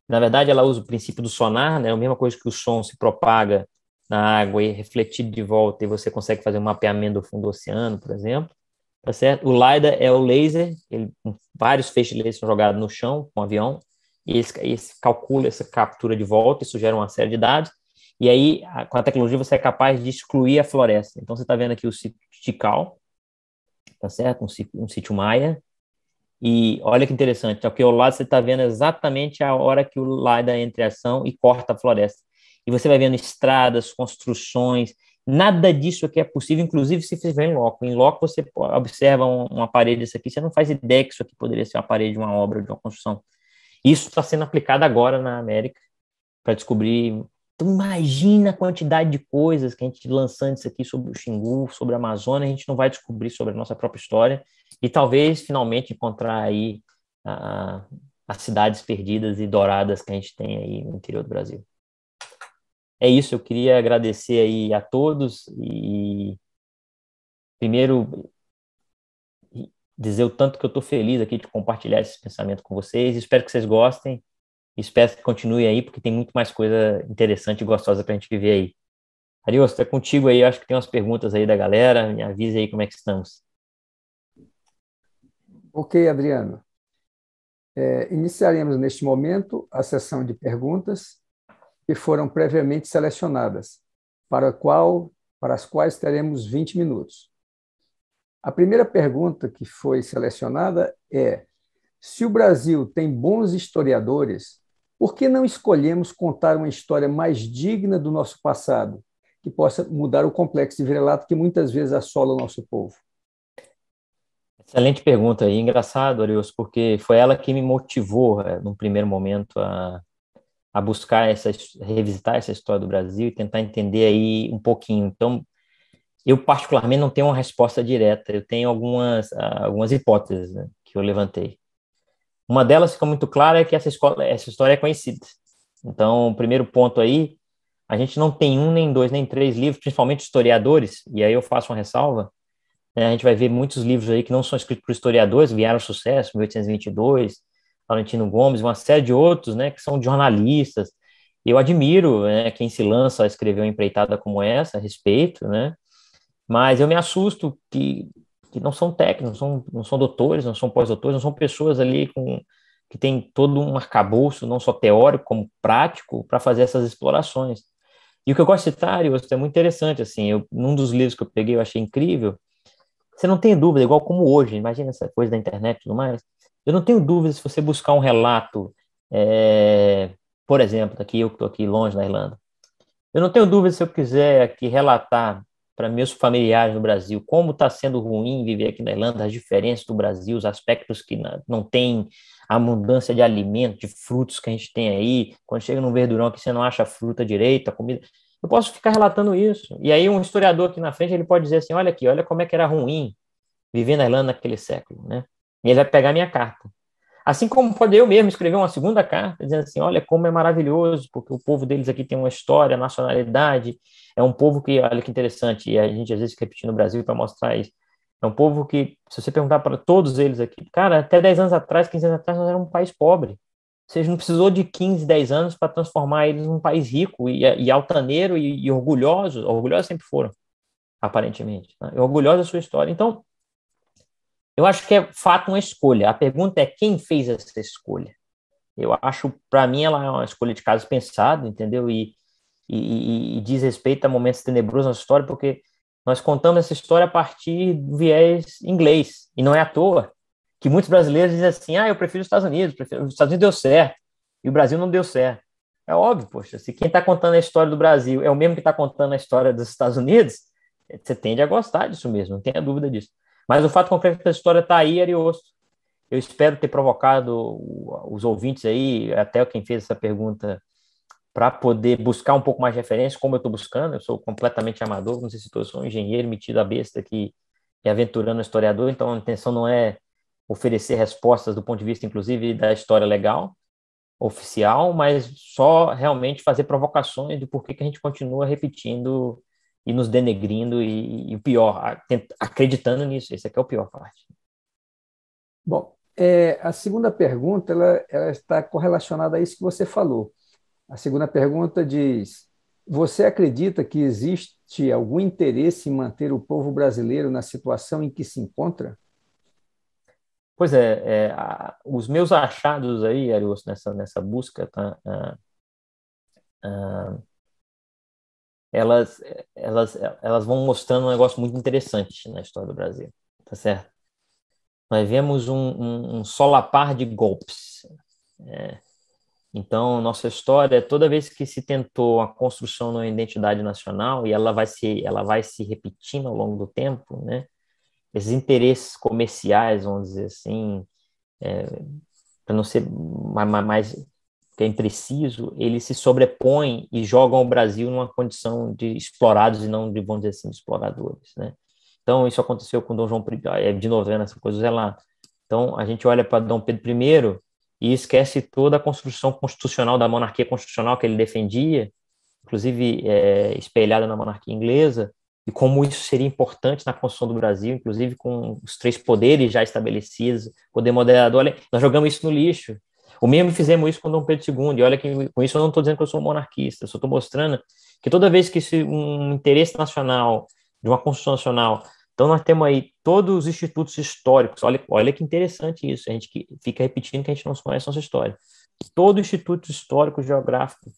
S2: Na verdade, ela usa o princípio do sonar, né? a mesma coisa que o som se propaga na água e é refletido de volta, e você consegue fazer um mapeamento do fundo do oceano, por exemplo. Tá certo? O LiDAR é o laser, ele, vários feixes de laser são jogados no chão com o avião, e esse, esse calcula essa captura de volta, isso gera uma série de dados, e aí, com a tecnologia, você é capaz de excluir a floresta. Então, você está vendo aqui o sítio Tikal, tá certo? Um, um sítio maia. E olha que interessante, aqui ao lado você está vendo exatamente a hora que o LiDAR entra em ação e corta a floresta. E você vai vendo estradas, construções, nada disso aqui é possível, inclusive se fizer em loco. Em loco você observa um, uma parede desse aqui, você não faz ideia que isso aqui poderia ser uma parede de uma obra, de uma construção. Isso está sendo aplicado agora na América para descobrir então, imagina a quantidade de coisas que a gente lançando isso aqui sobre o Xingu, sobre a Amazônia, a gente não vai descobrir sobre a nossa própria história e talvez finalmente encontrar aí as cidades perdidas e douradas que a gente tem aí no interior do Brasil. É isso, eu queria agradecer aí a todos e primeiro dizer o tanto que eu estou feliz aqui de compartilhar esse pensamento com vocês. Espero que vocês gostem. Espero que continue aí, porque tem muito mais coisa interessante e gostosa para a gente viver aí. Ariosto, é contigo aí, acho que tem umas perguntas aí da galera, me avise aí como é que estamos.
S1: Ok, Adriano. É, iniciaremos neste momento a sessão de perguntas que foram previamente selecionadas, para, qual, para as quais teremos 20 minutos. A primeira pergunta que foi selecionada é: se o Brasil tem bons historiadores, por que não escolhemos contar uma história mais digna do nosso passado, que possa mudar o complexo de vira-lata que muitas vezes assola o nosso povo?
S2: Excelente pergunta e engraçado, Arius, porque foi ela que me motivou, é, num primeiro momento, a, a buscar essa, revisitar essa história do Brasil e tentar entender aí um pouquinho. Então, eu particularmente não tenho uma resposta direta, eu tenho algumas, algumas hipóteses né, que eu levantei. Uma delas fica muito clara é que essa, escola, essa história é conhecida. Então, o primeiro ponto aí, a gente não tem um, nem dois, nem três livros, principalmente historiadores, e aí eu faço uma ressalva, né, a gente vai ver muitos livros aí que não são escritos por historiadores, vieram sucesso, 1822, Valentino Gomes, uma série de outros, né, que são jornalistas. Eu admiro né, quem se lança a escrever uma empreitada como essa, a respeito, né, mas eu me assusto que que não são técnicos, não são, não são doutores, não são pós-doutores, não são pessoas ali com, que têm todo um arcabouço, não só teórico, como prático, para fazer essas explorações. E o que eu gosto de citar, isso é muito interessante, assim, eu, num dos livros que eu peguei eu achei incrível, você não tem dúvida, igual como hoje, imagina essa coisa da internet e tudo mais, eu não tenho dúvida se você buscar um relato, é, por exemplo, aqui eu que estou aqui longe na Irlanda, eu não tenho dúvida se eu quiser aqui relatar para meus familiares no Brasil, como está sendo ruim viver aqui na Irlanda, as diferenças do Brasil, os aspectos que não tem a abundância de alimento, de frutos que a gente tem aí. Quando chega no verdurão que você não acha fruta direita, comida. Eu posso ficar relatando isso. E aí um historiador aqui na frente, ele pode dizer assim, olha aqui, olha como é que era ruim viver na Irlanda naquele século, né? E ele vai pegar minha carta. Assim como pode eu mesmo escrever uma segunda carta, dizendo assim, olha como é maravilhoso, porque o povo deles aqui tem uma história, nacionalidade, é um povo que, olha que interessante, e a gente às vezes repete no Brasil para mostrar isso, é um povo que, se você perguntar para todos eles aqui, cara, até 10 anos atrás, 15 anos atrás, nós éramos um país pobre. Seja, não precisou de 15, 10 anos para transformar eles num país rico e, e altaneiro e, e orgulhoso. Orgulhosos sempre foram, aparentemente. Né? Orgulhosos da sua história. Então, eu acho que é fato uma escolha. A pergunta é quem fez essa escolha. Eu acho, para mim, ela é uma escolha de caso pensado, entendeu? E, e, e, diz respeito a momentos tenebrosos na história, porque nós contamos essa história a partir do viés inglês, e não é à toa que muitos brasileiros dizem assim, ah, eu prefiro os Estados Unidos, prefiro... os Estados Unidos deu certo, e o Brasil não deu certo. É óbvio, poxa, se quem está contando a história do Brasil é o mesmo que está contando a história dos Estados Unidos, você tende a gostar disso mesmo, não tenha dúvida disso. Mas o fato concreto é que a história está aí, Ariosto. Eu espero ter provocado os ouvintes aí, até quem fez essa pergunta, para poder buscar um pouco mais de referência, como eu estou buscando. Eu sou completamente amador, não sei se eu sou um engenheiro metido a besta aqui e aventurando historiador, então a intenção não é oferecer respostas do ponto de vista, inclusive, da história legal, oficial, mas só realmente fazer provocações do porquê que a gente continua repetindo e nos denegrindo e, e o pior, acreditando nisso. Esse aqui é o pior parte.
S1: Bom, é, a segunda pergunta ela, ela está correlacionada a isso que você falou. A segunda pergunta diz: Você acredita que existe algum interesse em manter o povo brasileiro na situação em que se encontra?
S2: Pois é, é a, os meus achados aí, Arius, nessa, nessa busca, tá, ah, ah, elas, elas, elas vão mostrando um negócio muito interessante na história do Brasil, tá certo? Nós vemos um, um, um solapar de golpes. É, então, nossa história, toda vez que se tentou a construção de uma identidade nacional, e ela vai se, ela vai se repetindo ao longo do tempo, né? esses interesses comerciais, vamos dizer assim, é, para não ser mais, mais que é impreciso, eles se sobrepõem e jogam o Brasil numa condição de explorados e não de, vamos dizer assim, de exploradores, né? Então, isso aconteceu com Dom João I, de novo, vendo essa coisa lá. Então, a gente olha para Dom Pedro I e esquece toda a construção constitucional da monarquia constitucional que ele defendia, inclusive é, espelhada na monarquia inglesa, e como isso seria importante na construção do Brasil, inclusive com os três poderes já estabelecidos, poder moderador. Olha, nós jogamos isso no lixo. O mesmo fizemos isso com Dom Pedro II. E olha que com isso eu não estou dizendo que eu sou monarquista, só estou mostrando que toda vez que esse, um interesse nacional, de uma construção nacional, então nós temos aí todos os institutos históricos. Olha, olha que interessante isso. A gente fica repetindo que a gente não conhece nossa história. Todo instituto histórico geográfico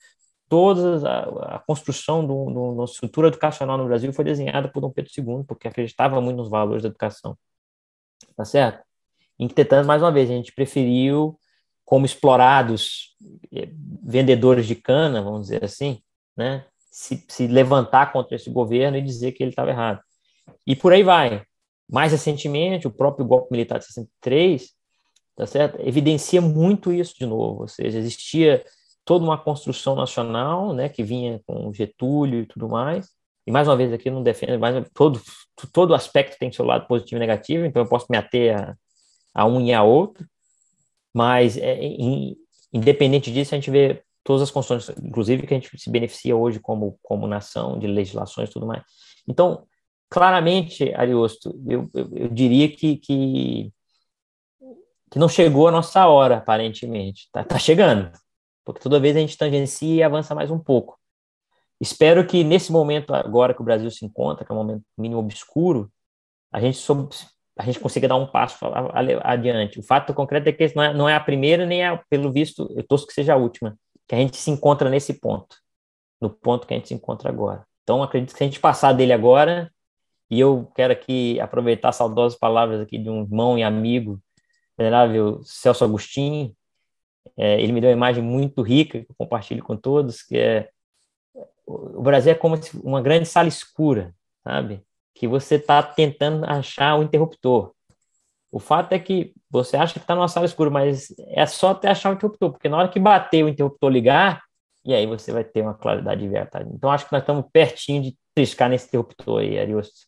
S2: toda a, a construção de uma estrutura educacional no Brasil foi desenhada por Dom Pedro II, porque acreditava muito nos valores da educação. Tá certo? Entretanto, mais uma vez, a gente preferiu, como explorados, eh, vendedores de cana, vamos dizer assim, né, se, se levantar contra esse governo e dizer que ele estava errado. E por aí vai. Mais recentemente, o próprio golpe militar de 63, tá certo? evidencia muito isso de novo, ou seja, existia toda uma construção nacional, né, que vinha com Getúlio e tudo mais. E mais uma vez aqui não defendo, mas todo todo aspecto tem seu lado positivo e negativo, então eu posso me ater a, a um e a outro. Mas é, em, independente disso, a gente vê todas as construções, inclusive que a gente se beneficia hoje como como nação de legislações e tudo mais. Então, claramente, Ariosto, eu, eu, eu diria que, que que não chegou a nossa hora, aparentemente. Tá, tá chegando, porque toda vez a gente tangencia e avança mais um pouco. Espero que nesse momento agora que o Brasil se encontra, que é um momento mínimo obscuro, a gente a gente consiga dar um passo adiante. O fato concreto é que não é, não é a primeira nem é, pelo visto, eu torço que seja a última, que a gente se encontra nesse ponto, no ponto que a gente se encontra agora. Então, acredito que se a gente passar dele agora, e eu quero aqui aproveitar as saudosas palavras aqui de um irmão e amigo, venerável Celso Agostinho, é, ele me deu uma imagem muito rica, que eu compartilho com todos, que é o Brasil é como uma grande sala escura, sabe? Que você está tentando achar o interruptor. O fato é que você acha que está numa sala escura, mas é só até achar o interruptor, porque na hora que bater o interruptor ligar, e aí você vai ter uma claridade de verdade. Então acho que nós estamos pertinho de triscar nesse interruptor aí, Ariosto.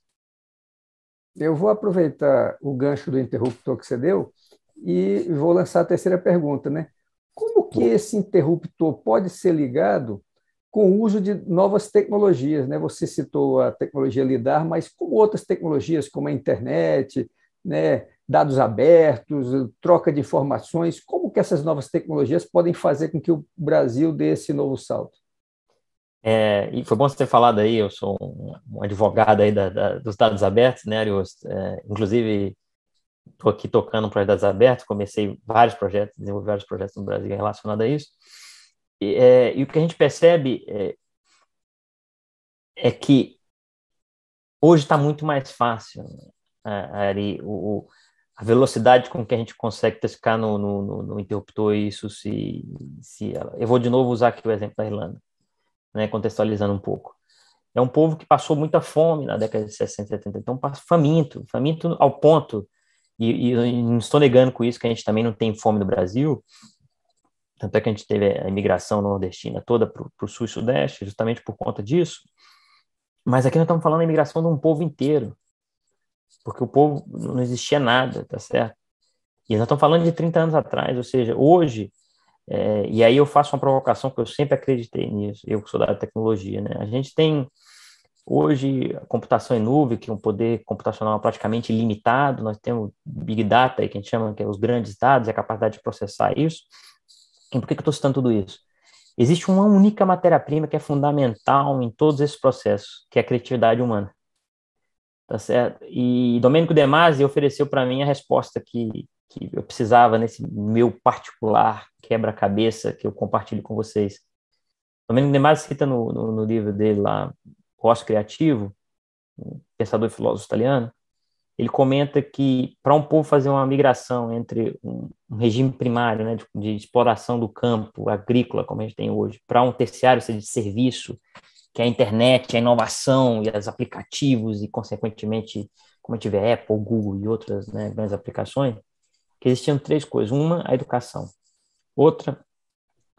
S1: Eu vou aproveitar o gancho do interruptor que você deu e vou lançar a terceira pergunta, né? Como que esse interruptor pode ser ligado com o uso de novas tecnologias? Né? Você citou a tecnologia LIDAR, mas como outras tecnologias, como a internet, né, dados abertos, troca de informações, como que essas novas tecnologias podem fazer com que o Brasil dê esse novo salto?
S2: É, e foi bom você ter falado aí, eu sou um, um advogado aí da, da, dos dados abertos, né, Arius? É, inclusive, estou aqui tocando projetos abertos, comecei vários projetos, desenvolvi vários projetos no Brasil relacionados a isso. É, e o que a gente percebe é, é que hoje está muito mais fácil, né? Ari, o, a velocidade com que a gente consegue testar no, no, no, interruptor isso se, se eu vou de novo usar aqui o exemplo da Irlanda, né, contextualizando um pouco. É um povo que passou muita fome na década de 60, 70, então faminto, faminto ao ponto e, e não estou negando com isso que a gente também não tem fome no Brasil, tanto é que a gente teve a imigração nordestina toda para o sul e sudeste, justamente por conta disso. Mas aqui nós estamos falando da imigração de um povo inteiro, porque o povo não existia nada, tá certo? E nós estamos falando de 30 anos atrás, ou seja, hoje, é, e aí eu faço uma provocação que eu sempre acreditei nisso, eu que sou da tecnologia, né? A gente tem Hoje, a computação em nuvem, que é um poder computacional praticamente ilimitado, nós temos Big Data, que a gente chama que é os grandes dados, a capacidade de processar isso. Por que, que eu estou citando tudo isso? Existe uma única matéria-prima que é fundamental em todos esses processos, que é a criatividade humana. Tá certo? E Domênico De Masi ofereceu para mim a resposta que, que eu precisava nesse meu particular quebra-cabeça que eu compartilho com vocês. Domênico De Masi cita no, no, no livro dele lá, Ross Criativo, um pensador e filósofo italiano, ele comenta que para um povo fazer uma migração entre um, um regime primário, né, de, de, exploração do campo agrícola, como a gente tem hoje, para um terciário de serviço, que é a internet, a inovação e os aplicativos, e, consequentemente, como a gente Apple, Google e outras né, grandes aplicações, que existiam três coisas. Uma, a educação. Outra,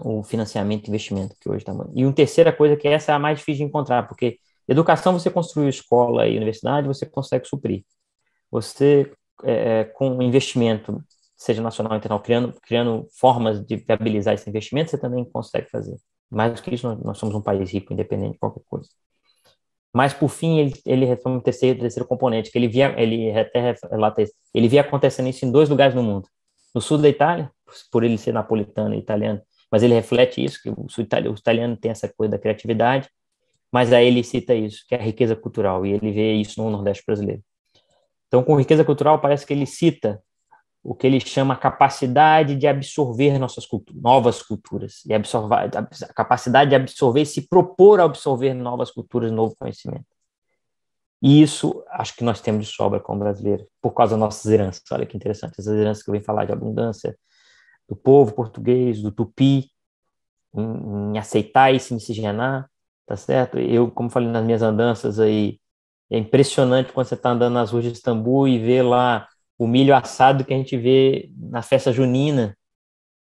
S2: o financiamento e investimento, que hoje está... E uma terceira coisa, que essa é a mais difícil de encontrar, porque Educação, você construiu escola e universidade, você consegue suprir. Você, é, é com investimento, seja nacional ou internacional, criando, criando formas de viabilizar esse investimento, você também consegue fazer. Mais do que isso, nós, nós somos um país rico, independente de qualquer coisa. Mas, por fim, ele, ele retoma um terceiro, terceiro componente, que ele via, ele até relata isso, ele via acontecendo isso em dois lugares no mundo. No sul da Itália, por ele ser napolitano e italiano, mas ele reflete isso, que o, o italiano tem essa coisa da criatividade, mas aí ele cita isso, que é a riqueza cultural, e ele vê isso no Nordeste brasileiro. Então, com riqueza cultural, parece que ele cita o que ele chama capacidade de absorver nossas culturas, novas culturas, e absorver, a capacidade de absorver, se propor a absorver novas culturas, novo conhecimento. E isso acho que nós temos de sobra como brasileiro, por causa das nossas heranças. Olha que interessante, essas heranças que eu venho falar de abundância do povo português, do tupi, em, em aceitar e se miscigenar, tá certo? Eu, como falei nas minhas andanças aí, é impressionante quando você está andando nas ruas de Istambul e vê lá o milho assado que a gente vê na festa junina,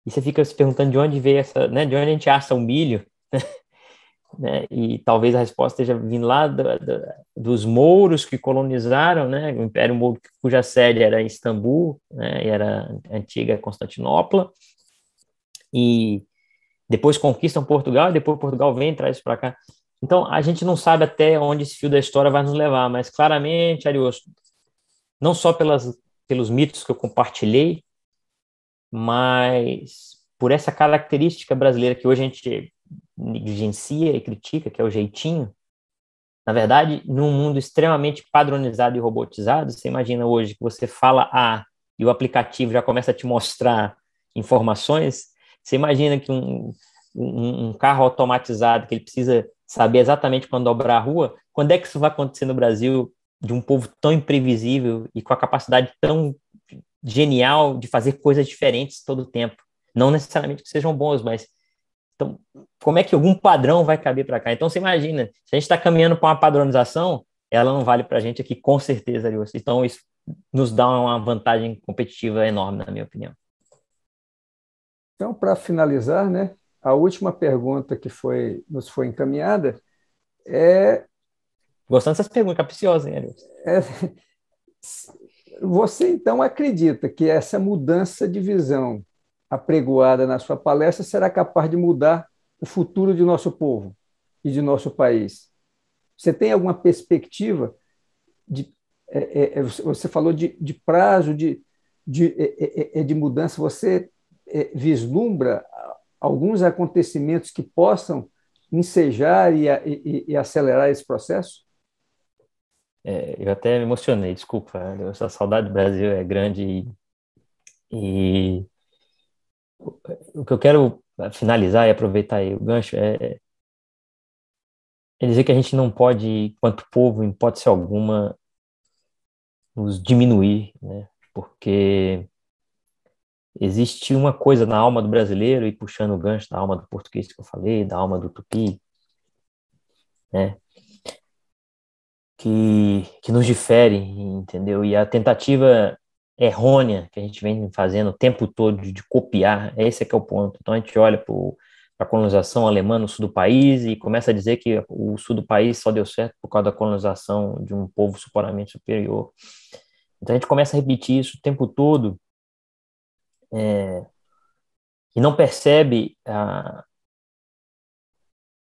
S2: e você fica se perguntando de onde veio essa, né, de onde a gente assa o milho, né, e talvez a resposta esteja vindo lá do, do, dos mouros que colonizaram, né, o Império Mouro, cuja sede era Istambul, né, e era antiga Constantinopla, e depois conquistam Portugal, e depois Portugal vem e traz para cá. Então, a gente não sabe até onde esse fio da história vai nos levar, mas claramente, Ariosto, não só pelas, pelos mitos que eu compartilhei, mas por essa característica brasileira que hoje a gente negligencia e critica, que é o jeitinho. Na verdade, num mundo extremamente padronizado e robotizado, você imagina hoje que você fala A e o aplicativo já começa a te mostrar informações, você imagina que um, um, um, carro automatizado, que ele precisa saber exatamente quando dobrar a rua, quando é que isso vai acontecer no Brasil de um povo tão imprevisível e com a capacidade tão genial de fazer coisas diferentes todo o tempo? Não necessariamente que sejam bons, mas então, como é que algum padrão vai caber para cá? Então, você imagina, se a gente está caminhando para uma padronização, ela não vale para a gente aqui, com certeza, Então, isso nos dá uma vantagem competitiva enorme, na minha opinião.
S1: Então, para finalizar, né, a última pergunta que foi, nos foi encaminhada é.
S2: Gostando dessas perguntas capciosas, hein, Arius? É,
S1: você então acredita que essa mudança de visão apregoada na sua palestra será capaz de mudar o futuro de nosso povo e de nosso país? Você tem alguma perspectiva de. É, é, é você falou de, de prazo, de, de, é, é, de mudança. Você vislumbra alguns acontecimentos que possam ensejar e, e, e acelerar esse processo?
S2: É, eu até me emocionei, desculpa. Essa saudade do Brasil é grande e, e o que eu quero finalizar e aproveitar aí o gancho é, é dizer que a gente não pode, enquanto povo, em hipótese alguma, nos diminuir, né? Porque existe uma coisa na alma do brasileiro, e puxando o gancho da alma do português que eu falei, da alma do tupi, né? Que, que nos difere, entendeu? E a tentativa errônea que a gente vem fazendo o tempo todo de copiar, esse é que é o ponto. Então a gente olha para a colonização alemã no sul do país e começa a dizer que o sul do país só deu certo por causa da colonização de um povo supostamente superior. Então a gente começa a repetir isso o tempo todo é, e não percebe a,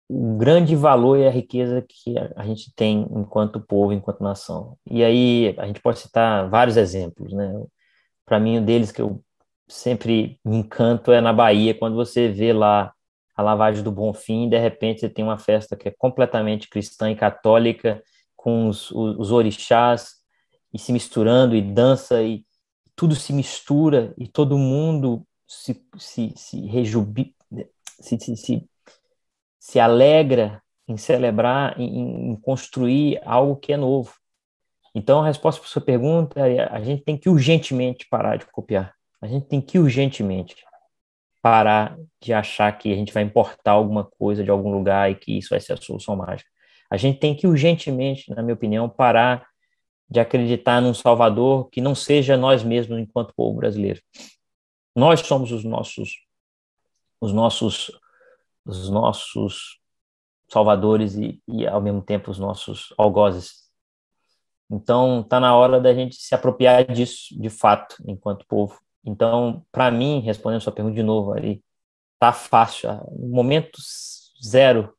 S2: o grande valor e a riqueza que a, gente tem enquanto povo, enquanto nação. E aí a gente pode citar vários exemplos, né? Para mim, um deles que eu sempre me encanto é na Bahia, quando você vê lá a lavagem do Bonfim, e de repente você tem uma festa que é completamente cristã e católica, com os, os, os orixás, e se misturando, e dança, e tudo se mistura, e todo mundo se, se, se rejubi, se, se, se se alegra em celebrar, em, em construir algo que é novo. Então, a resposta para a sua pergunta é: a gente tem que urgentemente parar de copiar. A gente tem que urgentemente parar de achar que a gente vai importar alguma coisa de algum lugar e que isso vai ser a solução mágica. A gente tem que urgentemente, na minha opinião, parar de acreditar num Salvador que não seja nós mesmos enquanto povo brasileiro. Nós somos os nossos os nossos os nossos salvadores e, e ao mesmo tempo os nossos algozes. Então, está na hora da gente se apropriar disso, de fato, enquanto povo. Então, para mim, respondendo sua pergunta de novo aí, tá fácil. No momento zero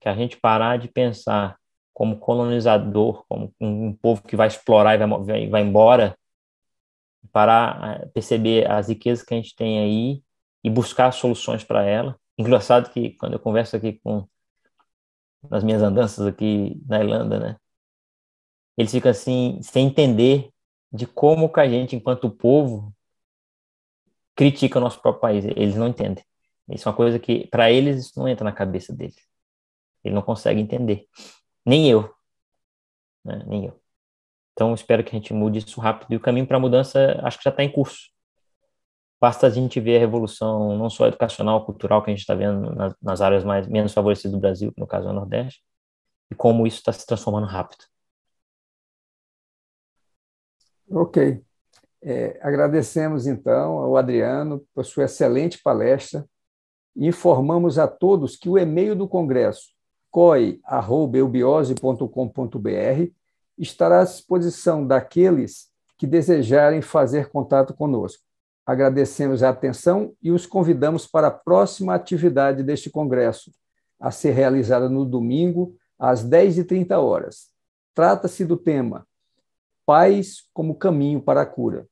S2: que a gente parar de pensar como colonizador, como um povo que vai explorar e vai, vai, embora, parar perceber as riquezas que a gente tem aí e buscar soluções para ela Engraçado que quando eu converso aqui com nas minhas andanças aqui na Irlanda, né? Eles ficam assim, sem entender de como que a gente, enquanto povo, critica o nosso próprio país. Eles não entendem. Isso é uma coisa que, para eles, isso não entra na cabeça deles. Ele não consegue entender. Nem eu. Né? Nem eu. Então, espero que a gente mude isso rápido. E o caminho para a mudança, acho que já está em curso. Basta a gente ver a revolução não só educacional, cultural que a gente está vendo nas, nas, áreas mais menos favorecidas do Brasil, no caso é o Nordeste, e como isso está se transformando rápido.
S1: Ok. É, agradecemos então ao Adriano por sua excelente palestra e informamos a todos que o e-mail do Congresso, coi.eubiose.com.br, estará à disposição daqueles que desejarem fazer contato conosco. Agradecemos a atenção e os convidamos para a próxima atividade deste congresso, a ser realizada no domingo, às 10h30 horas. Trata-se do tema Paz como caminho para a cura.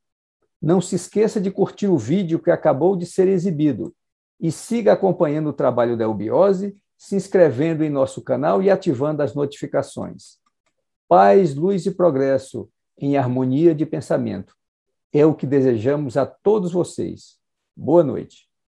S1: Não se esqueça de curtir o vídeo que acabou de ser exibido e siga acompanhando o trabalho da Eubiose, se inscrevendo em nosso canal e ativando as notificações. Paz, luz e progresso em harmonia de pensamento. É o que desejamos a todos vocês. Boa noite.